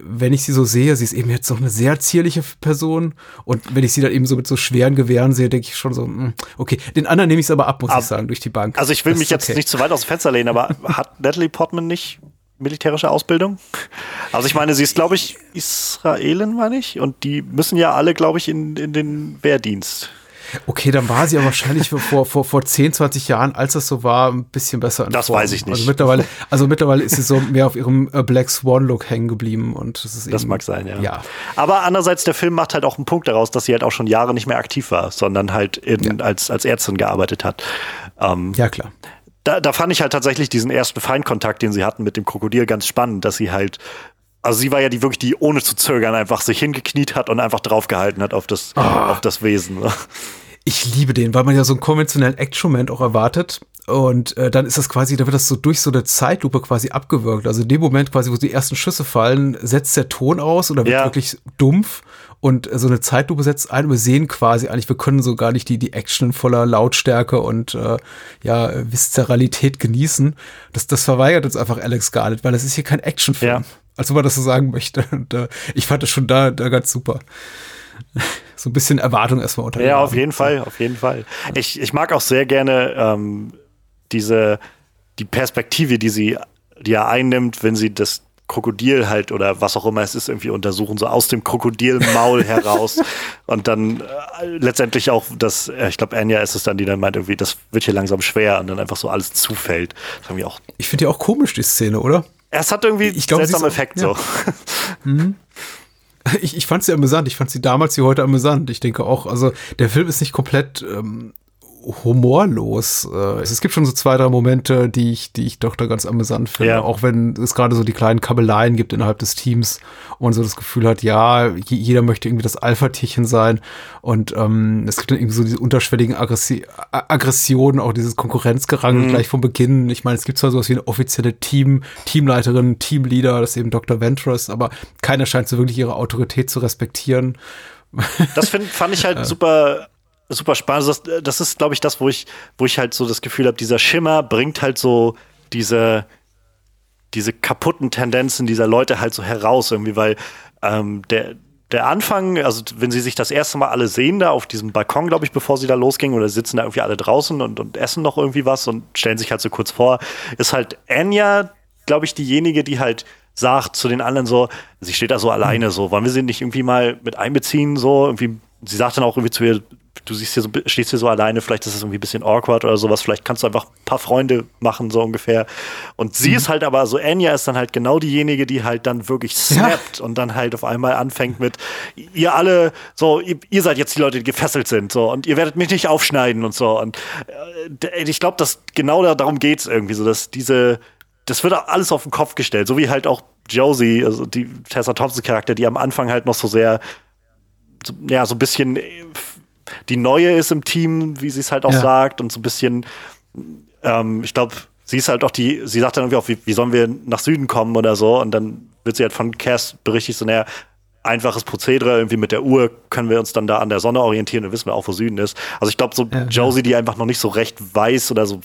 Wenn ich sie so sehe, sie ist eben jetzt noch eine sehr zierliche Person. Und wenn ich sie dann eben so mit so schweren Gewehren sehe, denke ich schon so, hm, okay, den anderen nehme ich es aber ab, muss ab, ich sagen, durch die Bank. Also ich will das mich jetzt okay. nicht zu weit aus dem Fenster lehnen, aber hat Natalie Portman nicht militärische Ausbildung. Also ich meine, sie ist, glaube ich, Israelin, meine ich. Und die müssen ja alle, glaube ich, in, in den Wehrdienst. Okay, dann war sie ja wahrscheinlich vor, vor, vor 10, 20 Jahren, als das so war, ein bisschen besser in Das Form. weiß ich nicht. Also mittlerweile, also mittlerweile ist sie so mehr auf ihrem äh, Black Swan-Look hängen geblieben und das ist Das eben, mag sein, ja. ja. Aber andererseits, der Film macht halt auch einen Punkt daraus, dass sie halt auch schon Jahre nicht mehr aktiv war, sondern halt in, ja. als, als Ärztin gearbeitet hat. Ähm, ja, klar da, da fand ich halt tatsächlich diesen ersten Feindkontakt, den sie hatten mit dem Krokodil, ganz spannend, dass sie halt also sie war ja die wirklich, die ohne zu zögern einfach sich hingekniet hat und einfach draufgehalten hat auf das, oh. auf das Wesen. Ich liebe den, weil man ja so einen konventionellen Action-Moment auch erwartet. Und äh, dann ist das quasi, da wird das so durch so eine Zeitlupe quasi abgewirkt. Also in dem Moment quasi, wo die ersten Schüsse fallen, setzt der Ton aus oder wird ja. wirklich dumpf und so eine Zeitlupe setzt ein. Wir sehen quasi eigentlich, wir können so gar nicht die, die Action voller Lautstärke und äh, ja, Viszeralität genießen. Das, das verweigert uns einfach Alex Garnett, weil das ist hier kein Actionfilm. Ja. Als ob man das so sagen möchte. Und äh, ich fand das schon da, da ganz super. so ein bisschen Erwartung erstmal unter. Ja, auf jeden Fall, auf jeden Fall. Ich, ich mag auch sehr gerne ähm, diese, die Perspektive, die sie, die er einnimmt, wenn sie das Krokodil halt oder was auch immer es ist, irgendwie untersuchen, so aus dem Krokodilmaul heraus. Und dann äh, letztendlich auch das, äh, ich glaube, Anya ist es dann, die dann meint, irgendwie, das wird hier langsam schwer und dann einfach so alles zufällt. Das ich auch. Ich finde ja auch komisch, die Szene, oder? Es hat irgendwie ich glaub, seltsamen Effekt ja. so. Mhm. Ich, ich fand sie amüsant. Ich fand sie damals wie heute amüsant. Ich denke auch, also der Film ist nicht komplett ähm, humorlos. Äh, es gibt schon so zwei, drei Momente, die ich, die ich doch da ganz amüsant finde. Ja. Auch wenn es gerade so die kleinen Kabeleien gibt innerhalb des Teams und so das Gefühl hat, ja, jeder möchte irgendwie das Alpha-Tierchen sein. Und ähm, es gibt dann irgendwie so diese unterschwelligen Aggressi Aggressionen, auch dieses Konkurrenzgerangel mhm. gleich vom Beginn. Ich meine, es gibt zwar sowas wie eine offizielle Team, Teamleiterin, Teamleader, das ist eben Dr. Ventress, aber keiner scheint so wirklich ihre Autorität zu respektieren. Das find, fand ich halt super super spannend. Das, das ist, glaube ich, das, wo ich, wo ich halt so das Gefühl habe, dieser Schimmer bringt halt so diese, diese kaputten Tendenzen dieser Leute halt so heraus, irgendwie, weil ähm, der, der Anfang, also wenn sie sich das erste Mal alle sehen da auf diesem Balkon, glaube ich, bevor sie da losgingen, oder sitzen da irgendwie alle draußen und, und essen noch irgendwie was und stellen sich halt so kurz vor, ist halt Anya, glaube ich, diejenige, die halt sagt zu den anderen so, sie steht da so alleine, so, wollen wir sie nicht irgendwie mal mit einbeziehen, so, irgendwie, sie sagt dann auch irgendwie zu ihr, du siehst hier so, stehst hier so alleine, vielleicht ist es irgendwie ein bisschen awkward oder sowas, vielleicht kannst du einfach ein paar Freunde machen, so ungefähr. Und sie mhm. ist halt aber so, Anya ist dann halt genau diejenige, die halt dann wirklich snappt ja. und dann halt auf einmal anfängt mit, ihr alle, so, ihr, ihr, seid jetzt die Leute, die gefesselt sind, so, und ihr werdet mich nicht aufschneiden und so. Und äh, ich glaube, dass genau da, darum geht's irgendwie, so, dass diese, das wird alles auf den Kopf gestellt, so wie halt auch Josie, also die Tessa Thompson Charakter, die am Anfang halt noch so sehr, so, ja, so ein bisschen die Neue ist im Team, wie sie es halt auch ja. sagt, und so ein bisschen, ähm, ich glaube, sie ist halt auch die, sie sagt dann irgendwie auch, wie, wie sollen wir nach Süden kommen oder so, und dann wird sie halt von Cass berichtigt, so, naja, einfaches Prozedere, irgendwie mit der Uhr können wir uns dann da an der Sonne orientieren und wissen wir auch, wo Süden ist. Also ich glaube, so ja, Josie, die einfach noch nicht so recht weiß oder so,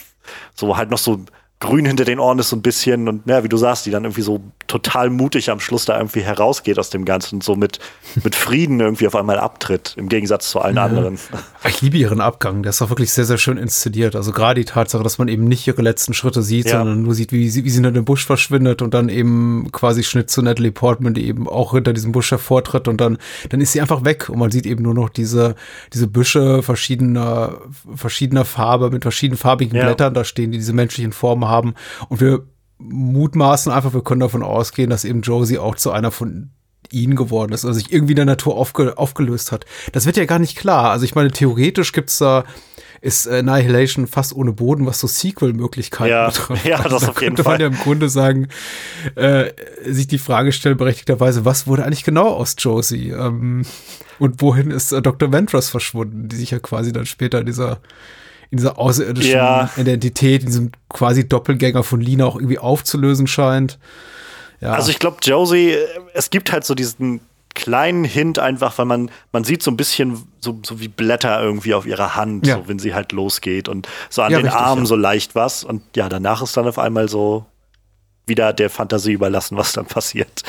so halt noch so grün hinter den Ohren ist so ein bisschen und ja, wie du sagst, die dann irgendwie so total mutig am Schluss da irgendwie herausgeht aus dem Ganzen und so mit, mit Frieden irgendwie auf einmal abtritt, im Gegensatz zu allen ja. anderen. Ich liebe ihren Abgang, der ist auch wirklich sehr, sehr schön inszeniert. Also gerade die Tatsache, dass man eben nicht ihre letzten Schritte sieht, ja. sondern nur sieht, wie sie, wie sie in den Busch verschwindet und dann eben quasi Schnitt zu Natalie Portman, die eben auch hinter diesem Busch hervortritt und dann, dann ist sie einfach weg und man sieht eben nur noch diese, diese Büsche verschiedener, verschiedener Farbe mit verschiedenen farbigen ja. Blättern da stehen, die diese menschlichen Formen haben und wir mutmaßen einfach, wir können davon ausgehen, dass eben Josie auch zu einer von ihnen geworden ist, also sich irgendwie in der Natur aufge aufgelöst hat. Das wird ja gar nicht klar. Also ich meine, theoretisch gibt's da ist Annihilation fast ohne Boden, was so Sequel-Möglichkeiten ja, betrifft. Ja, das also, auf jeden Fall. man ja im Grunde sagen, äh, sich die Frage stellen, berechtigterweise, was wurde eigentlich genau aus Josie? Ähm, und wohin ist äh, Dr. Ventress verschwunden, die sich ja quasi dann später in dieser in dieser außerirdischen ja. Identität, in diesem quasi Doppelgänger von Lina auch irgendwie aufzulösen scheint. Ja. Also ich glaube, Josie, es gibt halt so diesen kleinen Hint einfach, weil man, man sieht so ein bisschen so, so wie Blätter irgendwie auf ihrer Hand, ja. so wenn sie halt losgeht und so an ja, den richtig, Armen so leicht was. Und ja, danach ist dann auf einmal so wieder der Fantasie überlassen, was dann passiert.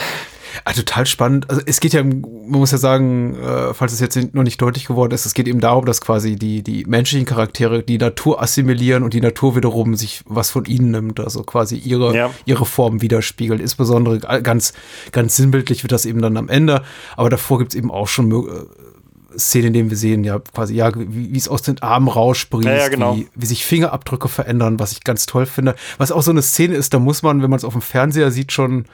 Ah, total spannend. Also es geht ja, man muss ja sagen, äh, falls es jetzt noch nicht deutlich geworden ist, es geht eben darum, dass quasi die, die menschlichen Charaktere die Natur assimilieren und die Natur wiederum sich was von ihnen nimmt, also quasi ihre, ja. ihre Form widerspiegelt. Insbesondere ganz, ganz sinnbildlich wird das eben dann am Ende, aber davor gibt es eben auch schon äh, Szenen, in denen wir sehen, ja, quasi, ja, wie, es aus den Armen raussprießt, ja, ja, genau. wie, wie sich Fingerabdrücke verändern, was ich ganz toll finde. Was auch so eine Szene ist, da muss man, wenn man es auf dem Fernseher sieht, schon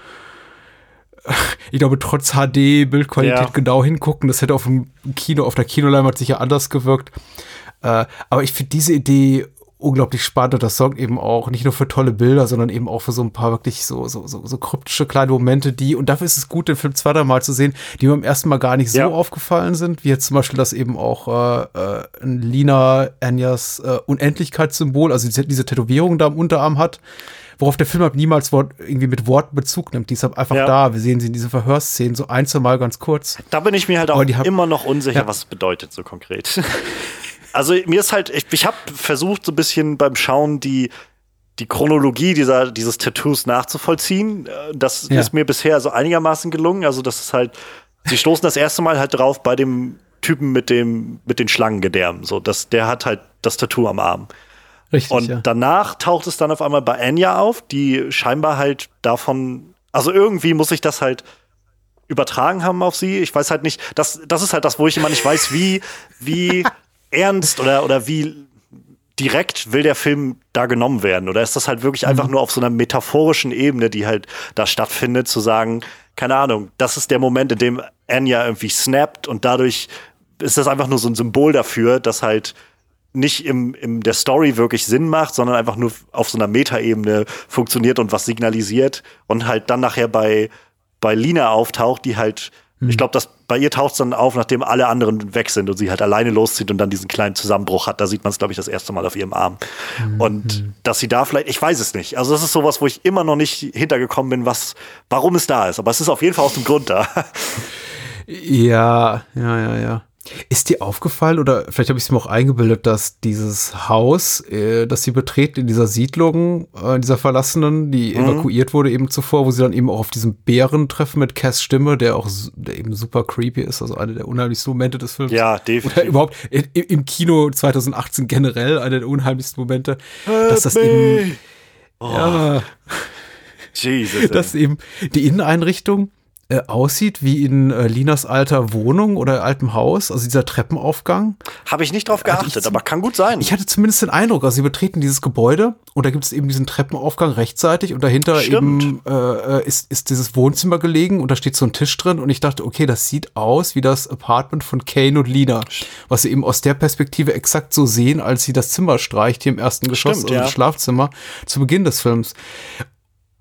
ich glaube, trotz HD-Bildqualität ja. genau hingucken. Das hätte auf dem Kino, auf der Kinoleinwand sicher anders gewirkt. Äh, aber ich finde diese Idee unglaublich spannend und das sorgt eben auch nicht nur für tolle Bilder, sondern eben auch für so ein paar wirklich so, so, so, so kryptische kleine Momente, die, und dafür ist es gut, den Film zwei, drei Mal zu sehen, die mir beim ersten Mal gar nicht so ja. aufgefallen sind, wie jetzt zum Beispiel, dass eben auch äh, äh, Lina Anyas äh, Unendlichkeitssymbol, also diese, diese Tätowierung da am Unterarm hat, worauf der Film halt niemals Wort, irgendwie mit Worten Bezug nimmt. Die ist halt einfach ja. da. Wir sehen sie in diese Verhörszenen so ein, zwei Mal ganz kurz. Da bin ich mir halt auch immer noch unsicher, ja. was es bedeutet, so konkret. also mir ist halt, ich, ich habe versucht, so ein bisschen beim Schauen die die Chronologie dieser, dieses Tattoos nachzuvollziehen. Äh, das ja. ist mir bisher so einigermaßen gelungen. Also, das ist halt, sie stoßen das erste Mal halt drauf bei dem Typen mit dem, mit den Schlangengedärmen. So, das, der hat halt das Tattoo am Arm. Richtig, und ja. danach taucht es dann auf einmal bei Anya auf, die scheinbar halt davon, also irgendwie muss ich das halt übertragen haben auf sie. Ich weiß halt nicht, das, das ist halt das, wo ich immer nicht weiß, wie, wie ernst oder, oder wie direkt will der Film da genommen werden? Oder ist das halt wirklich einfach mhm. nur auf so einer metaphorischen Ebene, die halt da stattfindet, zu sagen, keine Ahnung, das ist der Moment, in dem Anya irgendwie snappt und dadurch ist das einfach nur so ein Symbol dafür, dass halt nicht im, im der Story wirklich Sinn macht, sondern einfach nur auf so einer Metaebene funktioniert und was signalisiert und halt dann nachher bei, bei Lina auftaucht, die halt, mhm. ich glaube, dass bei ihr taucht es dann auf, nachdem alle anderen weg sind und sie halt alleine loszieht und dann diesen kleinen Zusammenbruch hat. Da sieht man es, glaube ich, das erste Mal auf ihrem Arm. Mhm. Und dass sie da vielleicht, ich weiß es nicht. Also das ist sowas, wo ich immer noch nicht hintergekommen bin, was, warum es da ist. Aber es ist auf jeden Fall aus dem Grund da. Ja, ja, ja, ja. Ist dir aufgefallen oder vielleicht habe ich es mir auch eingebildet, dass dieses Haus, äh, das sie betreten in dieser Siedlung, äh, in dieser verlassenen, die mhm. evakuiert wurde eben zuvor, wo sie dann eben auch auf diesem Bären treffen mit Cass Stimme, der auch der eben super creepy ist, also eine der unheimlichsten Momente des Films. Ja, definitiv. Oder überhaupt in, im Kino 2018 generell eine der unheimlichsten Momente, Help dass das me. eben oh. ja, Jesus, dass eben die Inneneinrichtung äh, aussieht wie in äh, Linas alter Wohnung oder altem Haus, also dieser Treppenaufgang. Habe ich nicht drauf geachtet, ich, aber kann gut sein. Ich hatte zumindest den Eindruck, also sie betreten dieses Gebäude und da gibt es eben diesen Treppenaufgang rechtzeitig und dahinter Stimmt. eben äh, äh, ist, ist dieses Wohnzimmer gelegen und da steht so ein Tisch drin und ich dachte, okay, das sieht aus wie das Apartment von Kane und Lina, was sie eben aus der Perspektive exakt so sehen, als sie das Zimmer streicht hier im ersten Geschoss, Stimmt, also ja. das Schlafzimmer, zu Beginn des Films.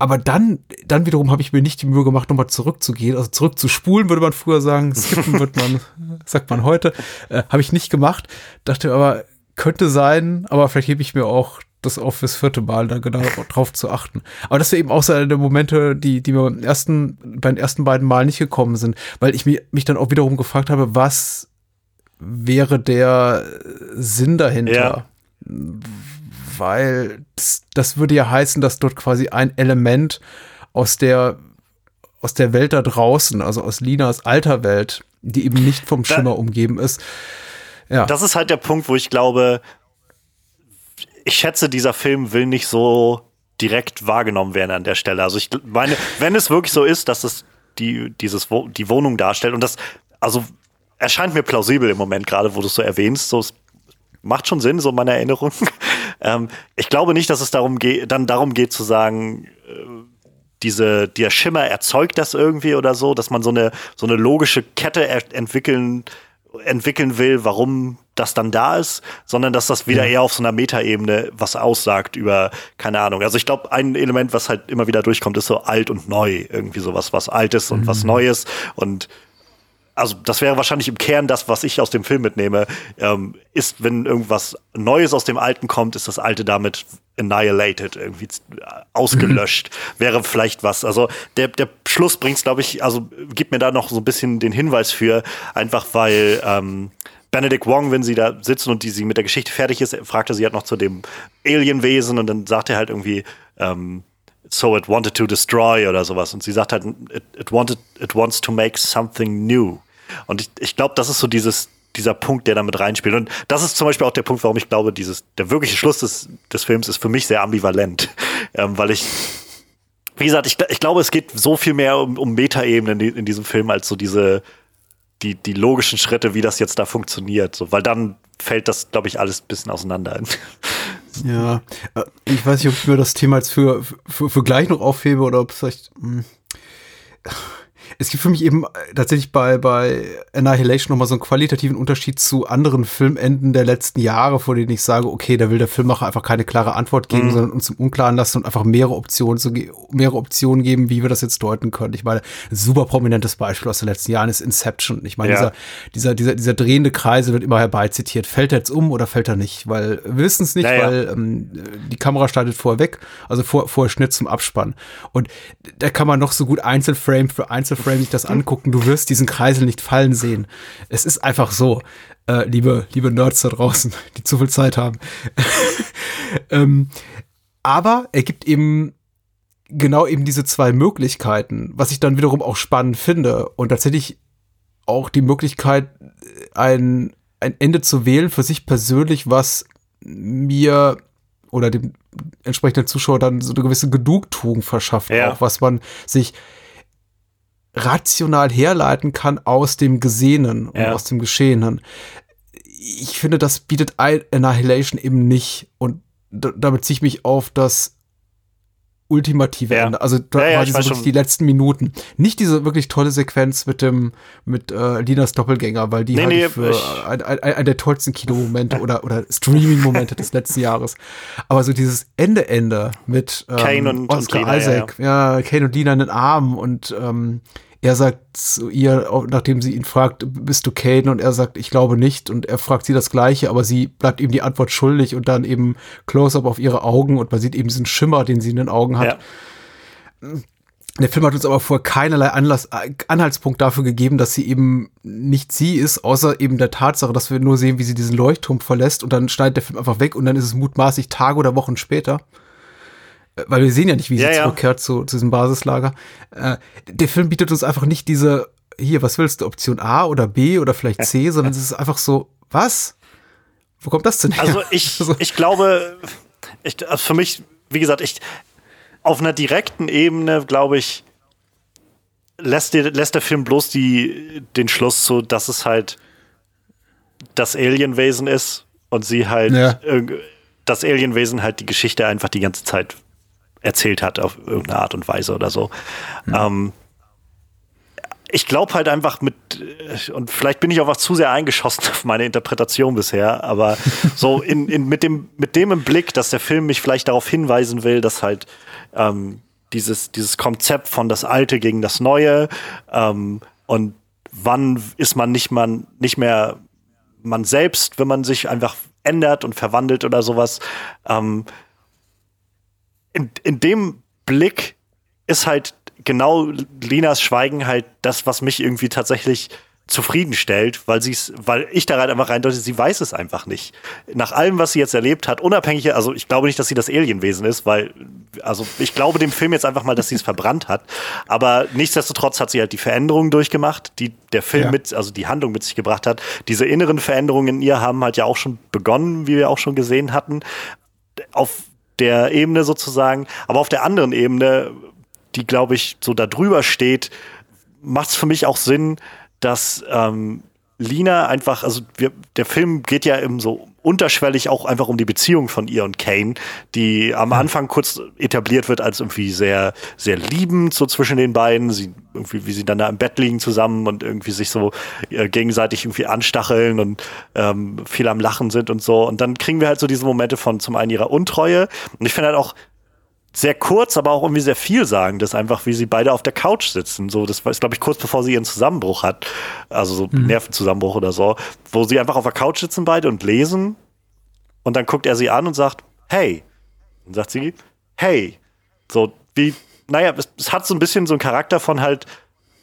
Aber dann, dann wiederum habe ich mir nicht die Mühe gemacht, nochmal zurückzugehen. Also zurückzuspulen, würde man früher sagen. Skippen wird man, sagt man heute. Äh, habe ich nicht gemacht. Dachte aber, könnte sein, aber vielleicht hebe ich mir auch das auf fürs vierte Mal, da genau drauf zu achten. Aber das wäre eben auch so eine der Momente, die, die mir beim ersten, bei den ersten beiden Mal nicht gekommen sind, weil ich mich, mich dann auch wiederum gefragt habe, was wäre der Sinn dahinter? Ja weil das, das würde ja heißen, dass dort quasi ein Element aus der aus der Welt da draußen, also aus Linas alter Welt, die eben nicht vom Schimmer umgeben ist. Ja. Das ist halt der Punkt, wo ich glaube, ich schätze, dieser Film will nicht so direkt wahrgenommen werden an der Stelle. Also ich meine, wenn es wirklich so ist, dass es die, dieses, die Wohnung darstellt und das, also erscheint mir plausibel im Moment gerade, wo du es so erwähnst, so es macht schon Sinn, so meine Erinnerung. Ähm, ich glaube nicht, dass es darum geht, dann darum geht zu sagen, äh, diese, der Schimmer erzeugt das irgendwie oder so, dass man so eine, so eine logische Kette entwickeln, entwickeln will, warum das dann da ist, sondern dass das wieder eher auf so einer Metaebene was aussagt über, keine Ahnung. Also ich glaube, ein Element, was halt immer wieder durchkommt, ist so alt und neu. Irgendwie sowas, was Altes und mhm. was Neues. Und also das wäre wahrscheinlich im Kern das, was ich aus dem Film mitnehme, ähm, ist, wenn irgendwas Neues aus dem Alten kommt, ist das Alte damit annihilated, irgendwie ausgelöscht. Mhm. Wäre vielleicht was. Also der, der Schluss bringt's, glaube ich, also gibt mir da noch so ein bisschen den Hinweis für, einfach weil ähm, Benedict Wong, wenn sie da sitzen und die sie mit der Geschichte fertig ist, fragt er sie halt noch zu dem Alienwesen und dann sagt er halt irgendwie, ähm, so it wanted to destroy oder sowas. Und sie sagt halt, it, it wanted, it wants to make something new. Und ich, ich glaube, das ist so dieses, dieser Punkt, der damit reinspielt. Und das ist zum Beispiel auch der Punkt, warum ich glaube, dieses, der wirkliche Schluss des, des Films ist für mich sehr ambivalent. Ähm, weil ich, wie gesagt, ich, ich glaube, es geht so viel mehr um, um Metaebenen in, in diesem Film als so diese, die, die logischen Schritte, wie das jetzt da funktioniert. So, weil dann fällt das, glaube ich, alles ein bisschen auseinander. Ja, äh, ich weiß nicht, ob ich mir das Thema jetzt für, für, für gleich noch aufhebe oder ob es vielleicht. Mh hm, es gibt für mich eben äh, tatsächlich bei, bei Annihilation nochmal so einen qualitativen Unterschied zu anderen Filmenden der letzten Jahre, vor denen ich sage, okay, da will der Filmmacher einfach keine klare Antwort geben, mhm. sondern uns im Unklaren lassen und einfach mehrere Optionen, so, mehrere Optionen geben, wie wir das jetzt deuten können. Ich meine, ein super prominentes Beispiel aus den letzten Jahren ist Inception. Ich meine, ja. dieser, dieser, dieser, dieser drehende Kreise wird immer herbeizitiert. Fällt er jetzt um oder fällt er nicht? Weil wir wissen es nicht, naja. weil ähm, die Kamera startet vorher weg, also vor, vorher Schnitt zum Abspann. Und da kann man noch so gut Einzelframe für Einzelframe Frame sich das angucken, du wirst diesen Kreisel nicht fallen sehen. Es ist einfach so, äh, liebe, liebe Nerds da draußen, die zu viel Zeit haben. ähm, aber er gibt eben genau eben diese zwei Möglichkeiten, was ich dann wiederum auch spannend finde und tatsächlich auch die Möglichkeit, ein, ein Ende zu wählen für sich persönlich, was mir oder dem entsprechenden Zuschauer dann so eine gewisse Genugtuung verschafft, ja. auch was man sich rational herleiten kann aus dem Gesehenen und aus dem Geschehenen. Ich finde, das bietet Annihilation eben nicht. Und damit ziehe ich mich auf das ultimative ja. Ende. Also da ja, ja, wirklich die letzten Minuten. Nicht diese wirklich tolle Sequenz mit dem mit äh, Linas Doppelgänger, weil die nee, nee, für ein, ein, ein, der tollsten Kinomomente oder oder Streaming-Momente des letzten Jahres. Aber so dieses Ende-Ende mit ähm, Kane und, Oscar und Lina, Isaac, ja, ja. Kane und Lina in den Armen und ähm, er sagt zu ihr, nachdem sie ihn fragt, bist du Kane? Und er sagt, ich glaube nicht. Und er fragt sie das Gleiche, aber sie bleibt ihm die Antwort schuldig und dann eben Close-up auf ihre Augen und man sieht eben diesen Schimmer, den sie in den Augen hat. Ja. Der Film hat uns aber vorher keinerlei Anlass, Anhaltspunkt dafür gegeben, dass sie eben nicht sie ist, außer eben der Tatsache, dass wir nur sehen, wie sie diesen Leuchtturm verlässt und dann schneidet der Film einfach weg und dann ist es mutmaßlich Tage oder Wochen später weil wir sehen ja nicht, wie sie ja, zurückkehrt Zu, zu diesem Basislager. Äh, der Film bietet uns einfach nicht diese, hier, was willst du, Option A oder B oder vielleicht C, sondern es ist einfach so, was? Wo kommt das denn her? Also ich, ich glaube, ich, also für mich, wie gesagt, ich, auf einer direkten Ebene, glaube ich, lässt, die, lässt der Film bloß die, den Schluss zu, dass es halt das Alienwesen ist und sie halt, ja. das Alienwesen halt die Geschichte einfach die ganze Zeit erzählt hat auf irgendeine Art und Weise oder so. Mhm. Ähm, ich glaube halt einfach mit, und vielleicht bin ich auch was zu sehr eingeschossen auf meine Interpretation bisher, aber so in, in, mit, dem, mit dem im Blick, dass der Film mich vielleicht darauf hinweisen will, dass halt ähm, dieses, dieses Konzept von das Alte gegen das Neue ähm, und wann ist man nicht, man nicht mehr man selbst, wenn man sich einfach ändert und verwandelt oder sowas. Ähm, in, in dem Blick ist halt genau Linas Schweigen halt das, was mich irgendwie tatsächlich zufriedenstellt, weil sie es, weil ich da rein einfach reindeute, sie weiß es einfach nicht. Nach allem, was sie jetzt erlebt hat, unabhängig, also ich glaube nicht, dass sie das Alienwesen ist, weil, also ich glaube dem Film jetzt einfach mal, dass sie es verbrannt hat. Aber nichtsdestotrotz hat sie halt die Veränderungen durchgemacht, die der Film Ja. mit, also die Handlung mit sich gebracht hat. Diese inneren Veränderungen in ihr haben halt ja auch schon begonnen, wie wir auch schon gesehen hatten. Auf der Ebene sozusagen, aber auf der anderen Ebene, die glaube ich so da drüber steht, macht es für mich auch Sinn, dass ähm, Lina einfach, also wir, der Film geht ja eben so unterschwellig auch einfach um die Beziehung von ihr und Kane, die am Anfang kurz etabliert wird als irgendwie sehr, sehr liebend so zwischen den beiden. Sie irgendwie, wie sie dann da im Bett liegen zusammen und irgendwie sich so äh, gegenseitig irgendwie anstacheln und ähm, viel am Lachen sind und so. Und dann kriegen wir halt so diese Momente von zum einen ihrer Untreue. Und ich finde halt auch sehr kurz, aber auch irgendwie sehr vielsagend ist einfach, wie sie beide auf der Couch sitzen. So, das ist, glaube ich, kurz bevor sie ihren Zusammenbruch hat, also so Nervenzusammenbruch oder so, wo sie einfach auf der Couch sitzen beide und lesen. Und dann guckt er sie an und sagt, hey. Und sagt sie, hey. So, wie, naja, es, es hat so ein bisschen so einen Charakter von halt,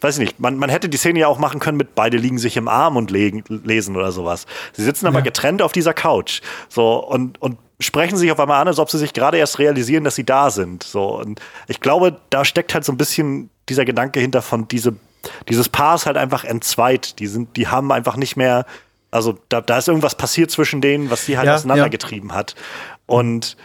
weiß ich nicht, man, man hätte die Szene ja auch machen können mit beide liegen sich im Arm und legen, lesen oder sowas. Sie sitzen aber Ja. getrennt auf dieser Couch. So, und, und sprechen sich auf einmal an, als ob sie sich gerade erst realisieren, dass sie da sind. So, und ich glaube, da steckt halt so ein bisschen dieser Gedanke hinter von diese, dieses Paar ist halt einfach entzweit. Die sind, die haben einfach nicht mehr, also da, da ist irgendwas passiert zwischen denen, was sie halt Ja, auseinandergetrieben hat. Und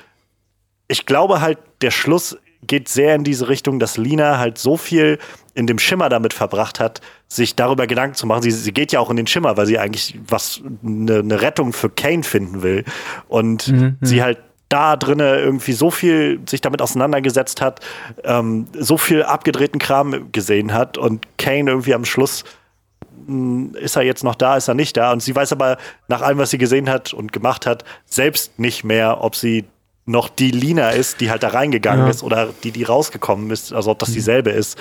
ich glaube halt, der Schluss geht sehr in diese Richtung, dass Lina halt so viel in dem Schimmer damit verbracht hat, sich darüber Gedanken zu machen. Sie, sie geht ja auch in den Schimmer, weil sie eigentlich was, eine, eine Rettung für Kane finden will. Und sie halt da drinne irgendwie so viel sich damit auseinandergesetzt hat, ähm, so viel abgedrehten Kram gesehen hat und Kane irgendwie am Schluss mh, ist er jetzt noch da, ist er nicht da. Und sie weiß aber nach allem, was sie gesehen hat und gemacht hat, selbst nicht mehr, ob sie noch die Lina ist, die halt da reingegangen Ja. ist oder die, die rausgekommen ist, also ob das dieselbe ist.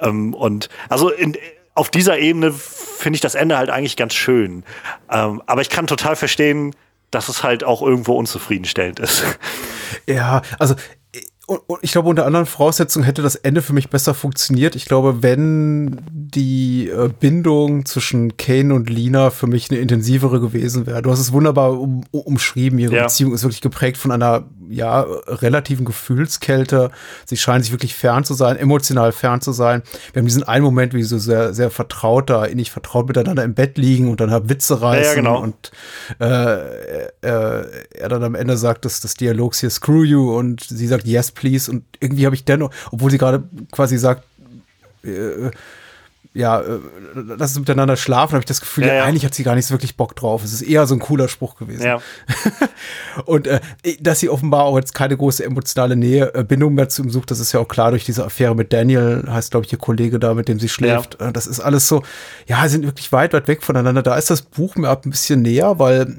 Ähm, und also in, auf dieser Ebene finde ich das Ende halt eigentlich ganz schön. Ähm, aber ich kann total verstehen, dass es halt auch irgendwo unzufriedenstellend ist. Ja, also und, und ich glaube, unter anderen Voraussetzungen hätte das Ende für mich besser funktioniert. Ich glaube, wenn die äh, Bindung zwischen Kane und Lina für mich eine intensivere gewesen wäre. Du hast es wunderbar um, umschrieben. Ihre Ja. Beziehung ist wirklich geprägt von einer ja relativen Gefühlskälte. Sie scheinen sich wirklich fern zu sein, emotional fern zu sein. Wir haben diesen einen Moment, wie sie so sehr, sehr vertraut da, innig vertraut miteinander im Bett liegen und dann halt Witze reißen genau. und äh, äh, er dann am Ende sagt, dass das Dialogs hier screw you und sie sagt yes please und irgendwie habe ich dennoch, obwohl sie gerade quasi sagt, äh, ja, äh, lass uns miteinander schlafen, habe ich das Gefühl, Ja, ja, ja. eigentlich hat sie gar nicht so wirklich Bock drauf. Es ist eher so ein cooler Spruch gewesen. ja. Und äh, dass sie offenbar auch jetzt keine große emotionale Nähe, äh, Bindung mehr zu ihm sucht, das ist ja auch klar durch diese Affäre mit Daniel, heißt, glaube ich, ihr Kollege da, mit dem sie schläft. Äh, das ist alles so, ja, sie sind wirklich weit, weit weg voneinander. Da ist das Buch mir ab ein bisschen näher, weil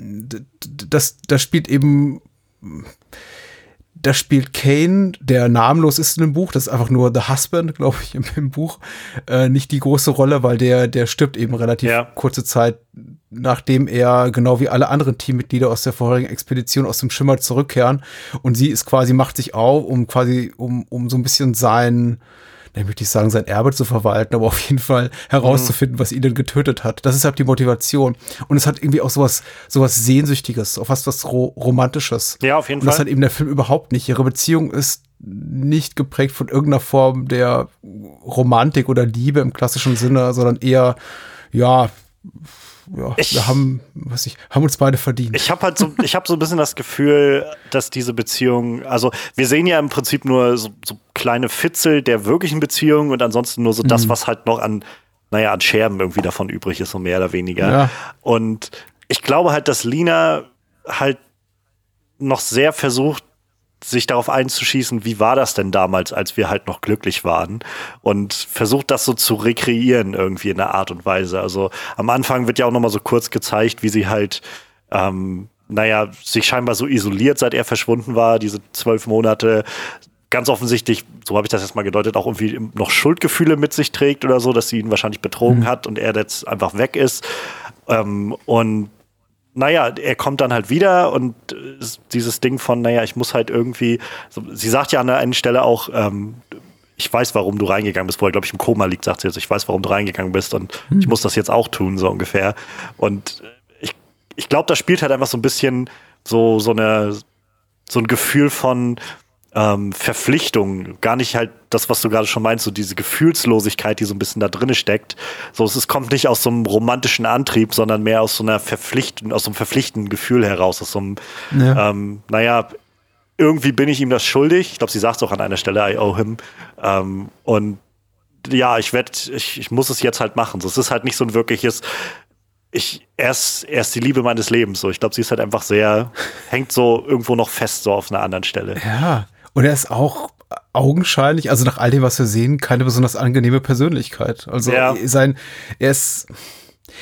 das, das spielt eben da spielt Kane, der namenlos ist in dem Buch, das ist einfach nur The Husband, glaube ich, im, im Buch, äh, nicht die große Rolle, weil der, der stirbt eben relativ Ja. kurze Zeit, nachdem er, genau wie alle anderen Teammitglieder aus der vorherigen Expedition aus dem Schimmer zurückkehren. Und sie ist quasi, macht sich auf, um quasi, um, um so ein bisschen sein, ich möchte nicht sagen, sein Erbe zu verwalten, aber auf jeden Fall herauszufinden, was ihn denn getötet hat. Das ist halt die Motivation. Und es hat irgendwie auch sowas, sowas Sehnsüchtiges, auch fast was Ro Romantisches. Ja, auf jeden Und das Fall. hat eben der Film überhaupt nicht. Ihre Beziehung ist nicht geprägt von irgendeiner Form der Romantik oder Liebe im klassischen Sinne, sondern eher, ja, ja, Ich- wir haben, was ich, haben uns beide verdient. Ich habe halt so, ich habe so ein bisschen das Gefühl, dass diese Beziehung, also wir sehen ja im Prinzip nur so, so kleine Fitzel der wirklichen Beziehung und ansonsten nur so Mhm. das, was halt noch an, naja, an Scherben irgendwie davon übrig ist, so mehr oder weniger. Ja. Und ich glaube halt, dass Lina halt noch sehr versucht, sich darauf einzuschießen, wie war das denn damals, als wir halt noch glücklich waren und versucht das so zu rekreieren irgendwie in einer Art und Weise. Also am Anfang wird ja auch noch mal so kurz gezeigt, wie sie halt ähm, naja, sich scheinbar so isoliert, seit er verschwunden war, diese zwölf Monate, ganz offensichtlich, so habe ich das jetzt mal gedeutet, auch irgendwie noch Schuldgefühle mit sich trägt oder so, dass sie ihn wahrscheinlich betrogen hat und er jetzt einfach weg ist. Ähm, und naja, er kommt dann halt wieder und äh, dieses Ding von, naja, ich muss halt irgendwie, so, sie sagt ja an der einen Stelle auch, ähm, ich weiß, warum du reingegangen bist, wo er, glaube ich, im Koma liegt, sagt sie jetzt, ich weiß, warum du reingegangen bist und hm. ich muss das jetzt auch tun, so ungefähr. Und ich, ich glaube, das spielt halt einfach so ein bisschen so, so eine, so ein Gefühl von, ähm, Verpflichtung, gar nicht halt das, was du gerade schon meinst, so diese Gefühlslosigkeit, die so ein bisschen da drin steckt. So, es kommt nicht aus so einem romantischen Antrieb, sondern mehr aus so einer verpflichtenden, aus so einem verpflichtenden Gefühl heraus, aus so einem, ja. ähm, naja, irgendwie bin ich ihm das schuldig. Ich glaube, sie sagt es auch an einer Stelle, I owe him. Ähm, und ja, ich werde, ich, ich muss es jetzt halt machen. So, es ist halt nicht so ein wirkliches, ich, er ist, er ist die Liebe meines Lebens. So, ich glaube, sie ist halt einfach sehr, hängt so irgendwo noch fest, so auf einer anderen Stelle. Ja. Und er ist auch augenscheinlich, also nach all dem, was wir sehen, keine besonders angenehme Persönlichkeit. Also ja. sein, er ist,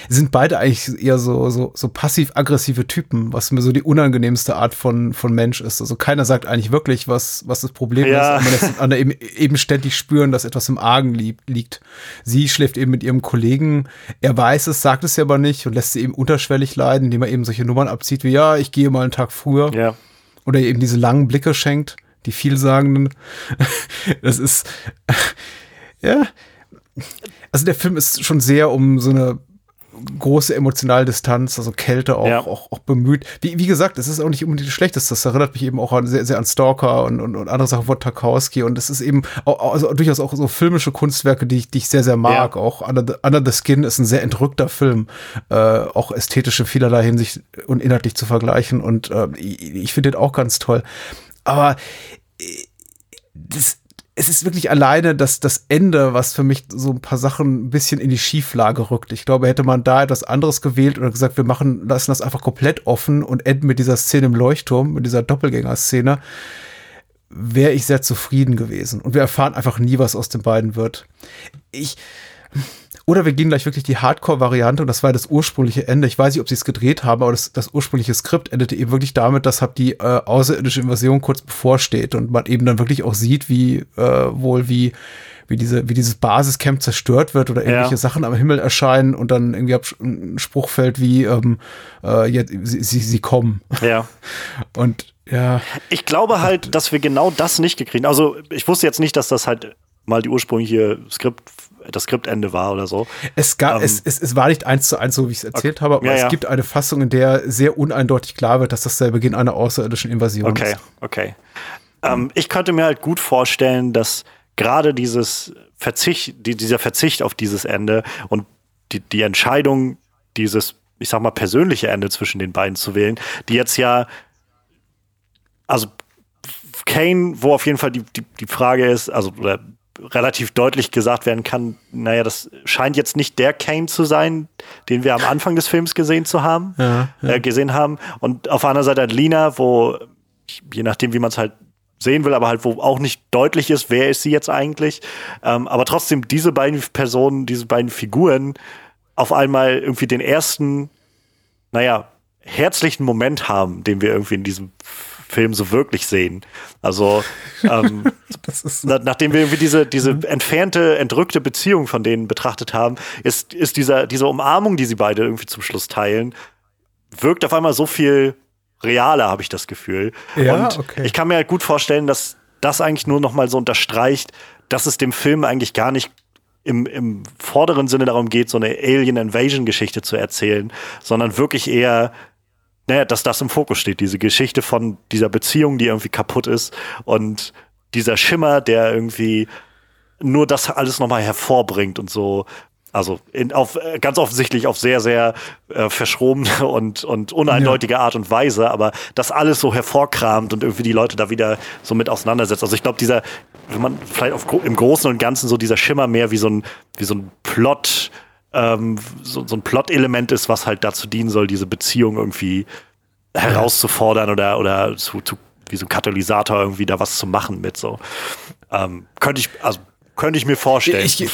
sind beide eigentlich eher so, so, so passiv-aggressive Typen, was mir so die unangenehmste Art von, von Mensch ist. Also keiner sagt eigentlich wirklich, was, was das Problem ja. ist, aber das eben, eben ständig spüren, dass etwas im Argen liegt. Sie schläft eben mit ihrem Kollegen, er weiß es, sagt es ja aber nicht und lässt sie eben unterschwellig leiden, indem er eben solche Nummern abzieht, wie ja, ich gehe mal einen Tag früher. Ja. Oder eben diese langen Blicke schenkt, die vielsagenden. das ist, ja. Also der Film ist schon sehr um so eine große emotionale Distanz, also Kälte auch, ja. auch, auch, bemüht. Wie, wie gesagt, es ist auch nicht unbedingt das Schlechteste. Das erinnert mich eben auch an, sehr, sehr an Stalker und, und, und andere Sachen von Tarkowski. Und es ist eben auch, also durchaus auch so filmische Kunstwerke, die ich, die ich sehr, sehr mag. Ja. Auch Under the, Under the Skin ist ein sehr entrückter Film, äh, auch ästhetisch in vielerlei Hinsicht und inhaltlich zu vergleichen. Und äh, ich, ich finde den auch ganz toll. Aber äh, das, es ist wirklich alleine das, das Ende, was für mich so ein paar Sachen ein bisschen in die Schieflage rückt. Ich glaube, hätte man da etwas anderes gewählt oder gesagt, wir machen, lassen das einfach komplett offen und enden mit dieser Szene im Leuchtturm, mit dieser Doppelgänger-Szene, wäre ich sehr zufrieden gewesen. Und wir erfahren einfach nie, was aus den beiden wird. Ich, oder wir gehen gleich wirklich die Hardcore-Variante und das war das ursprüngliche Ende. Ich weiß nicht, ob sie es gedreht haben, aber das, das ursprüngliche Skript endete eben wirklich damit, dass halt die äh, außerirdische Invasion kurz bevorsteht und man eben dann wirklich auch sieht, wie äh, wohl wie wie diese wie dieses Basiscamp zerstört wird oder irgendwelche ja. Sachen am Himmel erscheinen und dann irgendwie ein Spruch fällt wie ähm, äh, jetzt, sie, sie, sie kommen. Ja. Und ja. Ich glaube halt, dass wir genau das nicht gekriegt haben. Also ich wusste jetzt nicht, dass das halt mal die ursprüngliche Skript das Skriptende war oder so. Es gab, ähm, es, es, es war nicht eins zu eins, so wie ich es erzählt okay. habe, aber ja, es ja. gibt eine Fassung, in der sehr uneindeutig klar wird, dass das der Beginn einer außerirdischen Invasion okay. ist. Okay, okay. Ähm, ich könnte mir halt gut vorstellen, dass gerade dieses Verzicht, die, dieser Verzicht auf dieses Ende und die, die Entscheidung, dieses, ich sag mal, persönliche Ende zwischen den beiden zu wählen, die jetzt ja, also Kane, wo auf jeden Fall die, die, die Frage ist, also oder relativ deutlich gesagt werden kann, naja, das scheint jetzt nicht der Kane zu sein, den wir am Anfang des Films gesehen zu haben, ja, ja. Äh, gesehen haben. Und auf der anderen Seite hat Lina, wo, je nachdem, wie man es halt sehen will, aber halt, wo auch nicht deutlich ist, wer ist sie jetzt eigentlich. Ähm, aber trotzdem diese beiden Personen, diese beiden Figuren auf einmal irgendwie den ersten, naja, herzlichen Moment haben, den wir irgendwie in diesem Film so wirklich sehen. Also ähm, so. na, nachdem wir irgendwie diese, diese mhm. entfernte, entrückte Beziehung von denen betrachtet haben, ist, ist dieser, diese Umarmung, die sie beide irgendwie zum Schluss teilen, wirkt auf einmal so viel realer, habe ich das Gefühl. Ja, Und okay. ich kann mir halt gut vorstellen, dass das eigentlich nur noch mal so unterstreicht, dass es dem Film eigentlich gar nicht im, im vorderen Sinne darum geht, so eine Alien Invasion Geschichte zu erzählen, sondern wirklich eher naja, dass das im Fokus steht, diese Geschichte von dieser Beziehung, die irgendwie kaputt ist und dieser Schimmer, der irgendwie nur das alles nochmal hervorbringt und so. Also in, auf, ganz offensichtlich auf sehr, sehr äh, verschrobene und, und uneindeutige ja. Art und Weise, aber das alles so hervorkramt und irgendwie die Leute da wieder so mit auseinandersetzt. Also ich glaube, dieser, wenn man vielleicht auf, im Großen und Ganzen so dieser Schimmer mehr wie so ein, wie so ein Plot, ähm, so, so ein Plot-Element ist, was halt dazu dienen soll, diese Beziehung irgendwie herauszufordern oder, oder zu, zu, wie so ein Katalysator irgendwie da was zu machen mit so. Ähm, könnte ich, also könnte ich mir vorstellen. Ich, ich,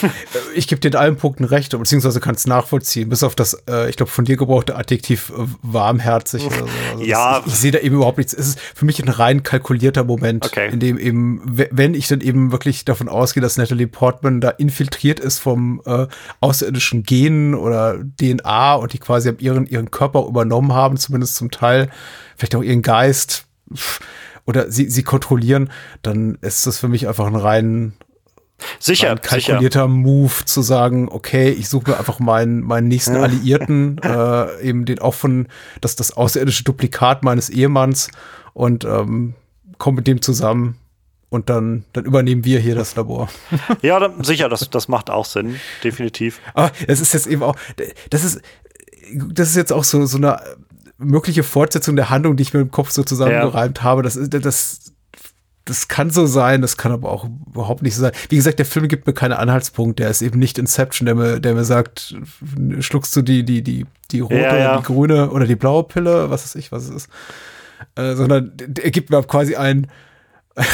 ich gebe dir in allen Punkten recht, beziehungsweise kannst nachvollziehen, bis auf das, äh, ich glaube, von dir gebrauchte Adjektiv äh, warmherzig oder so. Also ja. Das, ich, ich sehe da eben überhaupt nichts. Es ist für mich ein rein kalkulierter Moment, okay. in dem eben, wenn ich dann eben wirklich davon ausgehe, dass Natalie Portman da infiltriert ist vom äh, außerirdischen Genen oder DNA und die quasi ihren, ihren Körper übernommen haben, zumindest zum Teil, vielleicht auch ihren Geist oder sie, sie kontrollieren, dann ist das für mich einfach ein rein Sicher, ein kalkulierter sicher. Move zu sagen, okay, ich suche mir einfach meinen, meinen nächsten Alliierten, äh, eben den auch von, das, das außerirdische Duplikat meines Ehemanns und ähm, komme mit dem zusammen und dann, dann übernehmen wir hier das Labor. Ja, da, sicher, das, das macht auch Sinn, definitiv. Aber es ist jetzt eben auch, das ist, das ist jetzt auch so, so eine mögliche Fortsetzung der Handlung, die ich mir im Kopf so zusammengereimt ja. habe. Das ist, das, das kann so sein, das kann aber auch überhaupt nicht so sein. Wie gesagt, der Film gibt mir keine Anhaltspunkte. Der ist eben nicht Inception, der mir, der mir sagt, schluckst du die, die, die, die rote Ja, ja. oder die grüne oder die blaue Pille, was weiß ich, was es ist. Äh, sondern er gibt mir quasi ein,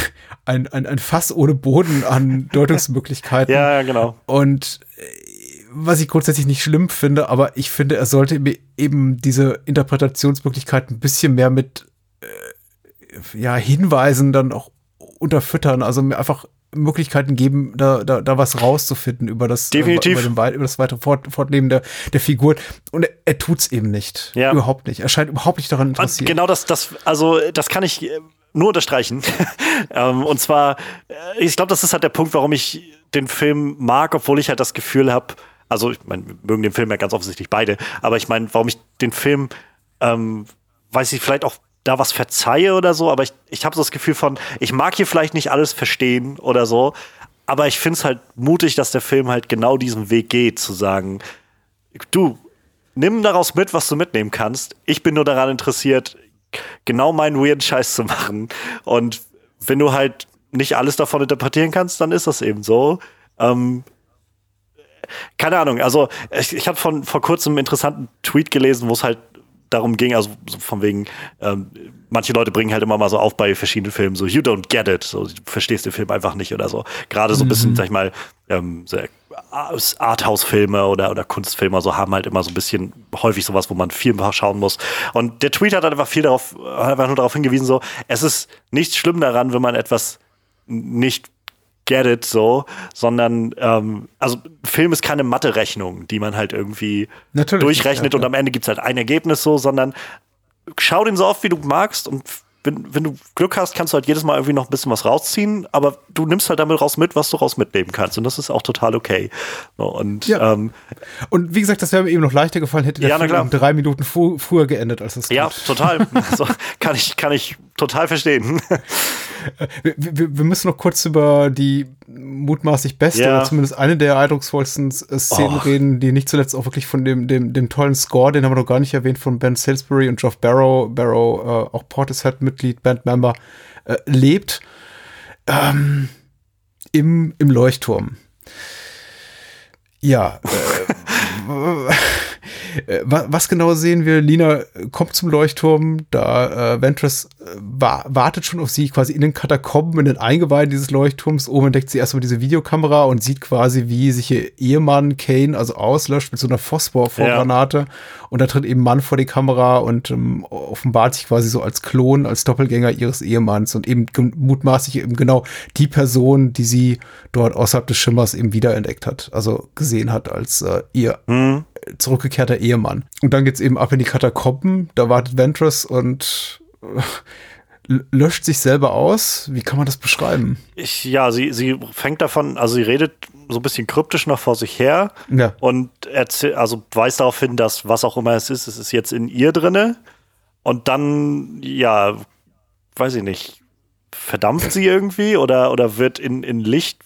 ein, ein, ein Fass ohne Boden an Deutungsmöglichkeiten. Ja, ja, genau. Und äh, was ich grundsätzlich nicht schlimm finde, aber ich finde, er sollte mir eben diese Interpretationsmöglichkeiten ein bisschen mehr mit äh, ja, Hinweisen dann auch unterfüttern, also mir einfach Möglichkeiten geben, da, da, da was rauszufinden über das, Definitiv. Über, den, über das weitere Fort, Fortleben der, der Figur. Und er, er tut's eben nicht. Ja. Überhaupt nicht. Er scheint überhaupt nicht daran Und interessiert. genau das, das, also das kann ich äh, nur unterstreichen. ähm, und zwar, äh, ich glaube, das ist halt der Punkt, warum ich den Film mag, obwohl ich halt das Gefühl habe, also ich meine, wir mögen den Film ja ganz offensichtlich beide, aber ich meine, warum ich den Film, ähm, weiß ich, vielleicht auch da was verzeihe oder so, aber ich, ich habe so das Gefühl von, ich mag hier vielleicht nicht alles verstehen oder so, aber ich finde es halt mutig, dass der Film halt genau diesen Weg geht, zu sagen, du, nimm daraus mit, was du mitnehmen kannst. Ich bin nur daran interessiert, genau meinen weirden Scheiß zu machen. Und wenn du halt nicht alles davon interpretieren kannst, dann ist das eben so. Ähm, keine Ahnung, also ich, ich habe von vor kurzem einen interessanten Tweet gelesen, wo es halt darum ging, also so von wegen, ähm, manche Leute bringen halt immer mal so auf bei verschiedenen Filmen, so you don't get it, so du verstehst den Film einfach nicht oder so. Gerade so ein bisschen, sag ich mal, ähm, so Arthouse-Filme oder, oder Kunstfilme so haben halt immer so ein bisschen häufig sowas, wo man viel schauen muss. Und der Tweet hat halt einfach viel darauf, hat einfach nur darauf hingewiesen, so, es ist nichts schlimm daran, wenn man etwas nicht get it so, sondern ähm, also Film ist keine Mathe-Rechnung, die man halt irgendwie Natürlich, durchrechnet ja, und am Ende gibt's halt ein Ergebnis so, sondern schau den so oft, wie du magst und wenn, wenn du Glück hast, kannst du halt jedes Mal irgendwie noch ein bisschen was rausziehen, aber du nimmst halt damit raus mit, was du raus mitnehmen kannst und das ist auch total okay. Und Ja. ähm, Und wie gesagt, das wäre mir eben noch leichter gefallen, hätte der Ja, Film um drei Minuten fu früher geendet, als es ja, total. also, kann ich kann ich total verstehen. Wir, wir, wir müssen noch kurz über die mutmaßlich beste Ja. oder zumindest eine der eindrucksvollsten äh, Szenen Oh. reden, die nicht zuletzt auch wirklich von dem, dem, dem tollen Score, den haben wir noch gar nicht erwähnt, von Ben Salisbury und Geoff Barrow, Barrow, äh, auch Portishead-Mitglied, Bandmember, äh, lebt ähm, im, im Leuchtturm. Ja, äh, was genau sehen wir? Lina kommt zum Leuchtturm, da äh, Ventress äh, wa wartet schon auf sie quasi in den Katakomben, in den Eingeweiden dieses Leuchtturms. Oben entdeckt sie erstmal diese Videokamera und sieht quasi, wie sich ihr Ehemann Kane also auslöscht mit so einer Phosphorvorgranate. Und da tritt eben Mann vor die Kamera und ähm, offenbart sich quasi so als Klon, als Doppelgänger ihres Ehemanns und eben mutmaßlich eben genau die Person, die sie dort außerhalb des Schimmers eben wiederentdeckt hat, also gesehen hat als äh, ihr zurückgekehrter Ehemann. Und dann geht's eben ab in die Katakomben, da wartet Ventress und äh, löscht sich selber aus. Wie kann man das beschreiben? Ich, ja, sie, sie fängt davon, also sie redet so ein bisschen kryptisch noch vor sich her Ja. und erzähl, also weist darauf hin, dass was auch immer es ist, es ist jetzt in ihr drinne und dann, ja, weiß ich nicht, verdampft sie irgendwie oder, oder wird in, in Licht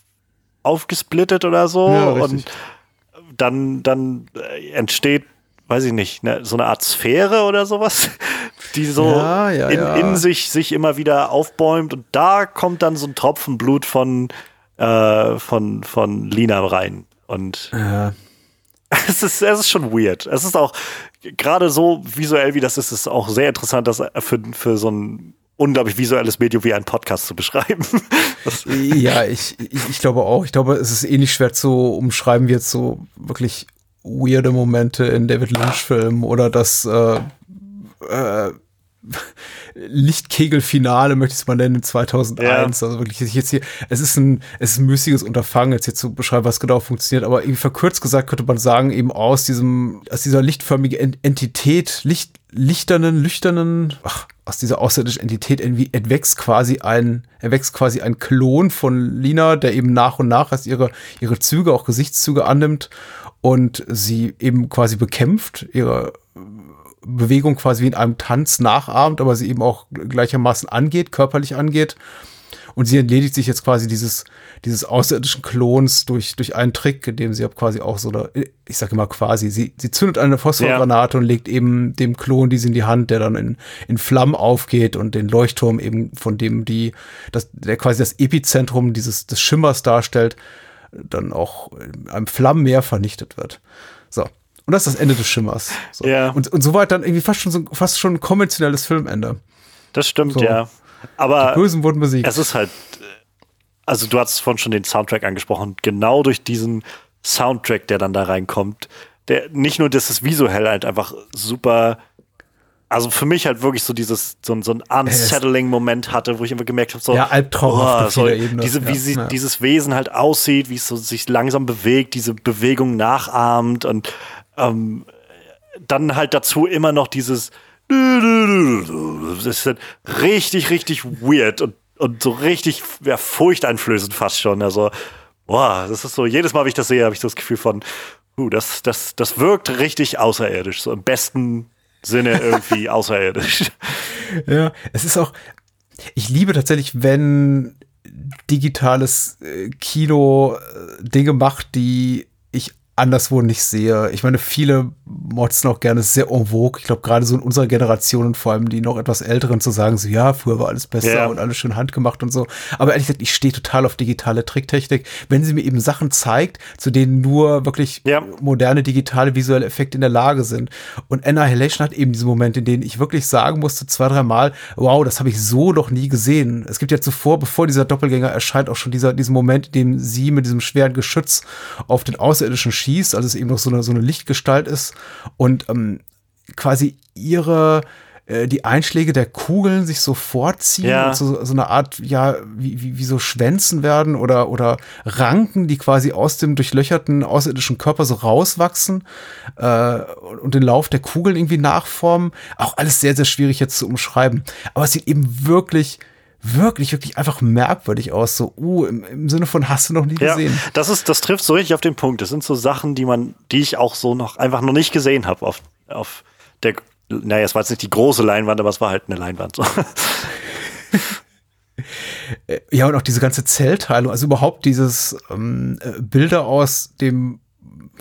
aufgesplittet oder so Ja, richtig. und dann, dann äh, entsteht, weiß ich nicht, ne, so eine Art Sphäre oder sowas, die so Ja, ja, in, ja. in sich sich immer wieder aufbäumt und da kommt dann so ein Tropfen Blut von äh, von von Lina rein und es ist es ist schon weird. Es ist auch gerade so visuell wie das ist, ist auch sehr interessant, das für für so ein unglaublich visuelles Medium wie ein Podcast zu beschreiben. Ja, ich, ich, ich glaube auch. Ich glaube, es ist ähnlich schwer zu umschreiben wie jetzt so wirklich weirde Momente in David Lynch-Filmen oder das äh, äh, Lichtkegelfinale, möchte ich es mal nennen, 2001. Also wirklich jetzt hier, es ist ein, es ist ein müßiges Unterfangen, jetzt hier zu beschreiben, was genau funktioniert. Aber irgendwie verkürzt gesagt könnte man sagen, eben aus diesem, aus dieser lichtförmigen En- Entität, Licht, lichternen, lüchternen, ach, aus dieser außerirdischen Entität irgendwie erwächst quasi ein, erwächst quasi ein Klon von Lina, der eben nach und nach erst ihre, ihre Züge, auch Gesichtszüge annimmt und sie eben quasi bekämpft, ihre Bewegung quasi wie in einem Tanz nachahmt, aber sie eben auch gleichermaßen angeht, körperlich angeht. Und sie entledigt sich jetzt quasi dieses, dieses außerirdischen Klons durch, durch einen Trick, in dem sie quasi auch so eine, ich sage immer quasi, sie, sie zündet eine Phosphorgranate ja. und legt eben dem Klon diese in die Hand, der dann in, in Flammen aufgeht und den Leuchtturm eben, von dem die, das, der quasi das Epizentrum dieses, des Schimmers darstellt, dann auch in einem Flammenmeer vernichtet wird. So. Und das ist das Ende des Schimmers. So. Ja. Und, und soweit dann irgendwie fast schon so, fast schon ein konventionelles Filmende. Das stimmt, so. ja. Aber. Es ist halt, also du hast vorhin schon den Soundtrack angesprochen, genau durch diesen Soundtrack, der dann da reinkommt, der nicht nur, dass es visuell halt einfach super, also für mich halt wirklich so dieses, so, so ein unsettling Moment hatte, wo ich immer gemerkt habe, so, ja, Albtraum oh, so, diese, wie ja, sie, ja. dieses Wesen halt aussieht, wie es so sich langsam bewegt, diese Bewegung nachahmt und ähm, dann halt dazu immer noch dieses das ist halt richtig, richtig weird und, und so richtig ja, furchteinflößend fast schon. Also, boah, das ist so, jedes Mal, wenn ich das sehe, habe ich das Gefühl von, uh, das, das, das wirkt richtig außerirdisch, so im besten Sinne irgendwie außerirdisch. Ja, es ist auch, ich liebe tatsächlich, wenn digitales äh, Kino äh, Dinge macht, die anderswo nicht sehe. Ich meine, viele motzen auch gerne sehr en vogue. Ich glaube, gerade so in unserer Generation und vor allem die noch etwas Älteren zu sagen, so ja, früher war alles besser ja. und alles schön handgemacht und so. Aber ehrlich gesagt, ich stehe total auf digitale Tricktechnik. Wenn sie mir eben Sachen zeigt, zu denen nur wirklich ja. moderne digitale visuelle Effekte in der Lage sind. Und Annihilation hat eben diese Momente, in denen ich wirklich sagen musste, zwei, drei Mal, wow, das habe ich so noch nie gesehen. Es gibt ja zuvor, bevor dieser Doppelgänger erscheint, auch schon dieser, diesen Moment, in dem sie mit diesem schweren Geschütz auf den Außerirdischen schießt, also es eben noch so eine, so eine Lichtgestalt ist und ähm, quasi ihre äh, die Einschläge der Kugeln sich so vorziehen ja. und so, so eine Art, ja, wie, wie, wie so Schwänzen werden oder, oder Ranken, die quasi aus dem durchlöcherten außerirdischen Körper so rauswachsen äh, und den Lauf der Kugeln irgendwie nachformen. Auch alles sehr, sehr schwierig jetzt zu umschreiben. Aber es sieht eben wirklich wirklich, wirklich einfach merkwürdig aus. So, uh, im, im Sinne von hast du noch nie ja, gesehen. Das ist, das trifft so richtig auf den Punkt. Das sind so Sachen, die man, die ich auch so noch einfach noch nicht gesehen habe auf, auf der, naja, es war jetzt nicht die große Leinwand, aber es war halt eine Leinwand. So. ja, und auch diese ganze Zellteilung, also überhaupt dieses ähm, äh, Bilder aus dem,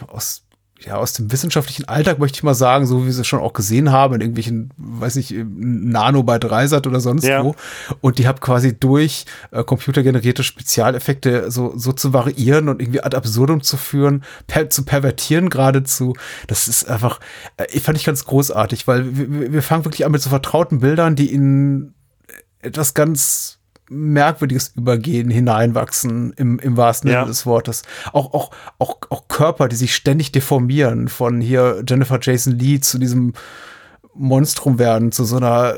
aus ja, aus dem wissenschaftlichen Alltag möchte ich mal sagen, so wie wir es schon auch gesehen haben, in irgendwelchen, weiß nicht, Nano bei Dreisat oder sonst ja. wo. Und die habe quasi durch äh, computergenerierte Spezialeffekte so, so zu variieren und irgendwie ad absurdum zu führen, per, zu pervertieren geradezu. Das ist einfach, äh, ich fand ich ganz großartig, weil wir, wir fangen wirklich an mit so vertrauten Bildern, die in etwas ganz merkwürdiges Übergehen hineinwachsen im, im wahrsten Sinne des Wortes. Auch, auch, auch, auch Körper, die sich ständig deformieren, von hier Jennifer Jason Lee zu diesem Monstrum werden, zu so einer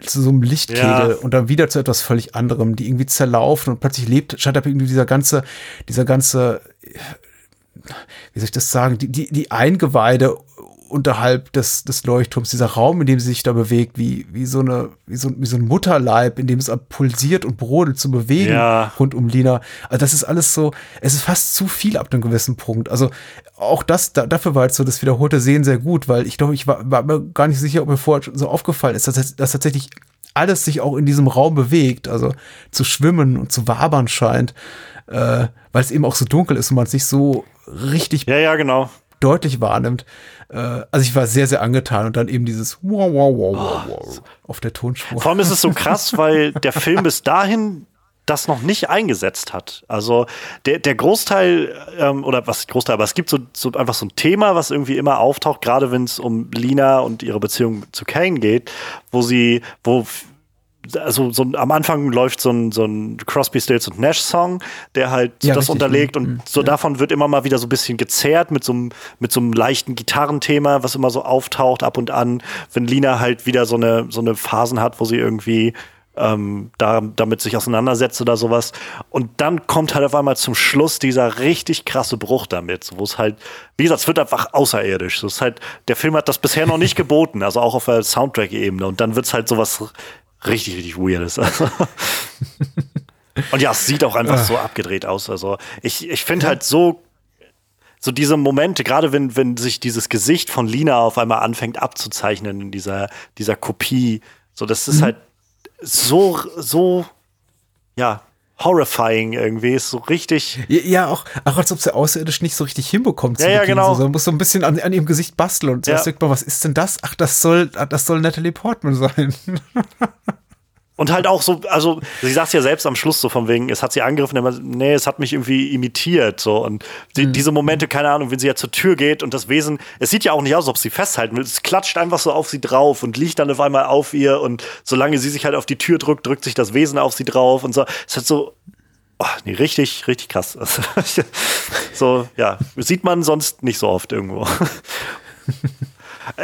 zu so einem Lichtkegel ja. und dann wieder zu etwas völlig anderem, die irgendwie zerlaufen und plötzlich lebt, scheint irgendwie dieser ganze, dieser ganze, wie soll ich das sagen, die, die, die Eingeweide unterhalb des, des Leuchtturms, dieser Raum, in dem sie sich da bewegt, wie, wie, so, eine, wie, so, wie so ein Mutterleib, in dem es pulsiert und brodelt zu bewegen ja. rund um Lina. Also das ist alles so, es ist fast zu viel ab einem gewissen Punkt. Also auch das, da, dafür war jetzt so das wiederholte Sehen sehr gut, weil ich glaube, ich war, war mir gar nicht sicher, ob mir vorher so aufgefallen ist, dass, dass tatsächlich alles sich auch in diesem Raum bewegt, also zu schwimmen und zu wabern scheint, äh, weil es eben auch so dunkel ist und man es nicht so richtig ja, ja, genau. Deutlich wahrnimmt. Äh, also ich war sehr, sehr angetan und dann eben dieses wow, wow, wow, wow, wow auf der Tonspur. Vor allem ist es so krass, weil der Film bis dahin das noch nicht eingesetzt hat. Also der, der Großteil, ähm, oder was Großteil, aber es gibt so, so einfach so ein Thema, was irgendwie immer auftaucht, gerade wenn es um Lina und ihre Beziehung zu Kane geht, wo sie, wo also so am Anfang läuft so ein, so ein Crosby, Stills und Nash Song, der halt ja, das richtig. unterlegt und mhm. so ja. davon wird immer mal wieder so ein bisschen gezerrt mit so einem, mit so einem leichten Gitarrenthema, was immer so auftaucht ab und an, wenn Lina halt wieder so eine, so eine Phasen hat, wo sie irgendwie ähm, da, damit sich auseinandersetzt oder sowas. Und dann kommt halt auf einmal zum Schluss dieser richtig krasse Bruch damit, wo es halt, wie gesagt, es wird einfach außerirdisch. Es ist halt, der Film hat das bisher noch nicht geboten, also auch auf der Soundtrack-Ebene. Und dann wird es halt sowas richtig, richtig Weirdes. Also. Und ja, es sieht auch einfach so abgedreht aus. Also ich, ich finde halt so, so diese Momente, gerade wenn, wenn sich dieses Gesicht von Lina auf einmal anfängt abzuzeichnen in dieser, dieser Kopie, so das ist mhm. halt so, so, ja, horrifying irgendwie, ist so richtig. Ja, ja auch, auch als ob sie außerirdisch nicht so richtig hinbekommt. Ja, ja, genau. So, man muss so ein bisschen an, an ihrem Gesicht basteln und zuerst ja. denkt man, was ist denn das? Ach, das soll, das soll Natalie Portman sein. Und halt auch so, also sie sagt ja selbst am Schluss so von wegen, es hat sie angegriffen, aber nee, es hat mich irgendwie imitiert so und die, mhm. diese Momente, keine Ahnung, wenn sie ja zur Tür geht und das Wesen, es sieht ja auch nicht aus, als ob sie festhalten will, es klatscht einfach so auf sie drauf und liegt dann auf einmal auf ihr und solange sie sich halt auf die Tür drückt, drückt sich das Wesen auf sie drauf und so. Es hat so oh, nee, richtig, richtig krass. so, ja, sieht man sonst nicht so oft irgendwo.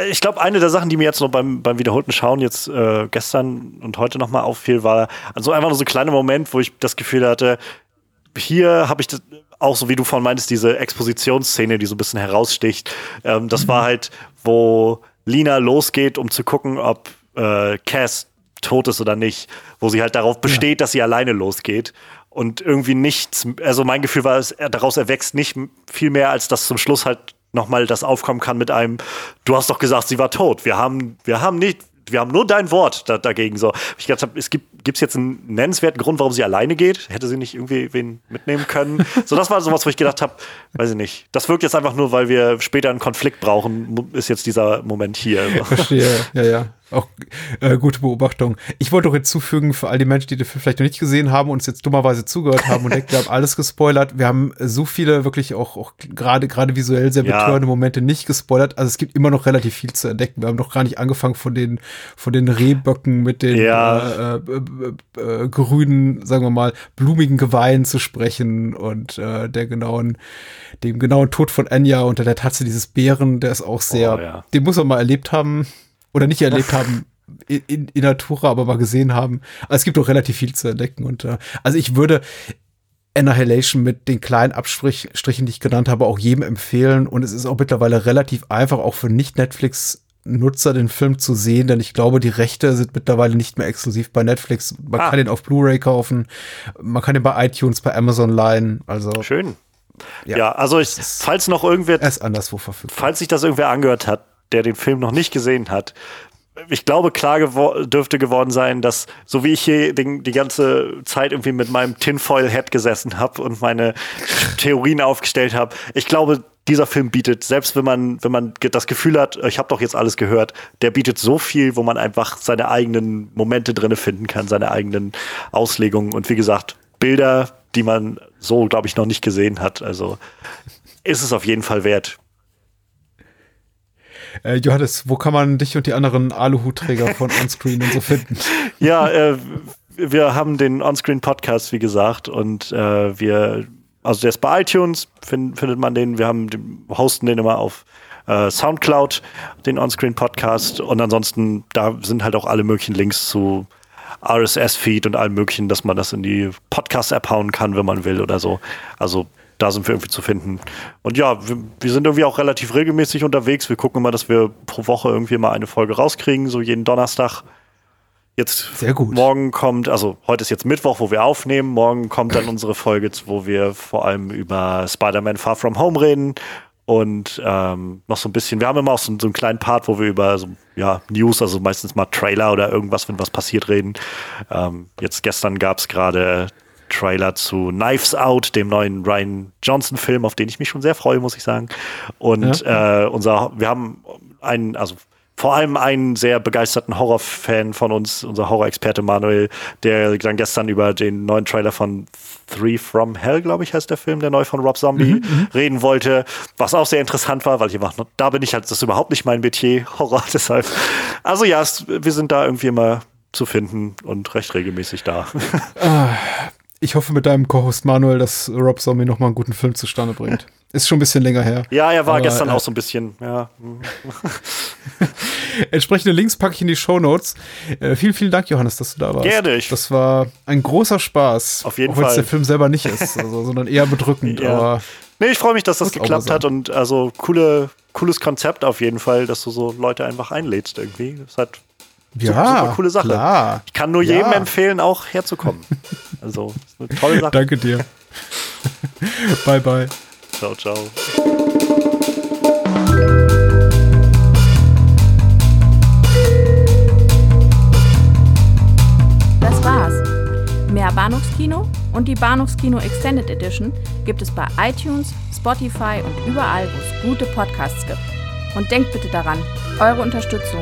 Ich glaube, eine der Sachen, die mir jetzt noch beim, beim wiederholten Schauen jetzt äh, gestern und heute nochmal auffiel, war also einfach nur so ein kleiner Moment, wo ich das Gefühl hatte, hier habe ich das, auch so wie du von meintest, diese Expositionsszene, die so ein bisschen heraussticht. Ähm, das mhm. war halt, wo Lina losgeht, um zu gucken, ob äh, Cass tot ist oder nicht, wo sie halt darauf besteht, ja. dass sie alleine losgeht und irgendwie nichts, also mein Gefühl war, es, daraus erwächst nicht viel mehr, als dass zum Schluss halt nochmal das aufkommen kann mit einem, du hast doch gesagt, sie war tot. Wir haben, wir haben nicht, wir haben nur dein Wort da, dagegen. So, ich habe, es gibt gibt's jetzt einen nennenswerten Grund, warum sie alleine geht? Hätte sie nicht irgendwie wen mitnehmen können? so, das war sowas, wo ich gedacht habe, weiß ich nicht. Das wirkt jetzt einfach nur, weil wir später einen Konflikt brauchen, ist jetzt dieser Moment hier. Verstehe, ja, ja. Auch äh, gute Beobachtung. Ich wollte noch hinzufügen, für all die Menschen, die den Film vielleicht noch nicht gesehen haben und uns jetzt dummerweise zugehört haben und denken, wir haben alles gespoilert. Wir haben so viele wirklich auch, auch gerade gerade visuell sehr betörende ja. Momente nicht gespoilert. Also es gibt immer noch relativ viel zu entdecken. Wir haben noch gar nicht angefangen von den von den Rehböcken mit den ja. äh, äh, äh, grünen, sagen wir mal, blumigen Geweihen zu sprechen und äh, der genauen, dem genauen Tod von Enya unter der Tatze dieses Bären, der ist auch sehr, oh, ja. den muss man mal erlebt haben oder nicht erlebt haben in, in, in Natura, aber mal gesehen haben. Also es gibt auch relativ viel zu entdecken und äh, also ich würde Annihilation mit den kleinen Abstrichen, die ich genannt habe, auch jedem empfehlen und es ist auch mittlerweile relativ einfach, auch für Nicht-Netflix Nutzer den Film zu sehen, denn ich glaube, die Rechte sind mittlerweile nicht mehr exklusiv bei Netflix. Man ah. kann den auf Blu-ray kaufen, man kann den bei iTunes, bei Amazon leihen. Also schön. Ja, ja also ich, falls noch irgendwer, er ist anderswo verfügbar. Falls sich das irgendwer angehört hat, der den Film noch nicht gesehen hat, ich glaube, klar gewo dürfte geworden sein, dass so wie ich hier den, die ganze Zeit irgendwie mit meinem Tinfoil-Head gesessen habe und meine Theorien aufgestellt habe, ich glaube, dieser Film bietet, selbst wenn man, wenn man das Gefühl hat, ich habe doch jetzt alles gehört, der bietet so viel, wo man einfach seine eigenen Momente drinne finden kann, seine eigenen Auslegungen und wie gesagt, Bilder, die man so, glaube ich, noch nicht gesehen hat. Also ist es auf jeden Fall wert. Äh, Johannes, wo kann man dich und die anderen Aluhutträger von Onscreen und so finden? Ja, äh, wir haben den Onscreen-Podcast, wie gesagt, und äh, wir, also der ist bei iTunes, find, findet man den. Wir haben den, hosten den immer auf äh, Soundcloud, den Onscreen-Podcast. Und ansonsten, da sind halt auch alle möglichen Links zu RSS-Feed und allem möglichen, dass man das in die Podcast-App hauen kann, wenn man will oder so. Also da sind wir irgendwie zu finden. Und ja, wir, wir, sind irgendwie auch relativ regelmäßig unterwegs. Wir gucken immer, dass wir pro Woche irgendwie mal eine Folge rauskriegen, so jeden Donnerstag. Jetzt Sehr gut. morgen kommt, also heute ist jetzt Mittwoch, wo wir aufnehmen. Morgen kommt dann unsere Folge, wo wir vor allem über Spider-Man Far From Home reden und ähm, noch so ein bisschen. Wir haben immer auch so, so einen kleinen Part, wo wir über so, ja, News, also meistens mal Trailer oder irgendwas, wenn was passiert, reden. Ähm, jetzt gestern gab es gerade Trailer zu Knives Out, dem neuen Ryan Johnson-Film, auf den ich mich schon sehr freue, muss ich sagen. Und ja. äh, unser, wir haben einen, also vor allem einen sehr begeisterten Horrorfan von uns, unser Horrorexperte Manuel, der dann gestern über den neuen Trailer von Three from Hell, glaube ich, heißt der Film, der neu von Rob Zombie, mhm, mhm. reden wollte, was auch sehr interessant war, weil ich einfach, da bin ich halt, das ist überhaupt nicht mein Metier, Horror, deshalb. Also ja, es, wir sind da irgendwie immer zu finden und recht regelmäßig da. Ich hoffe mit deinem Co-Host Manuel, dass Rob Zombie noch mal einen guten Film zustande bringt. Ist schon ein bisschen länger her. Ja, er war Aber, gestern äh, auch so ein bisschen, ja. hm. Entsprechende Links packe ich in die Show Notes. Äh, vielen, vielen Dank, Johannes, dass du da warst. Gerne, ich- das war ein großer Spaß. Auf jeden auch wenn es Fall. der Film selber nicht ist, also, sondern eher bedrückend. Ja. Aber Nee, ich freue mich, dass das geklappt hat und also coole, cooles Konzept auf jeden Fall, dass du so Leute einfach einlädst irgendwie. Das hat ja, super coole Sache. Klar. Ich kann nur Ja. jedem empfehlen, auch herzukommen. Also, ist eine tolle Sache. Danke dir. bye, bye. Ciao, ciao. Das war's. Mehr Bahnhofskino und die Bahnhofskino Extended Edition gibt es bei iTunes, Spotify und überall, wo es gute Podcasts gibt. Und denkt bitte daran, eure Unterstützung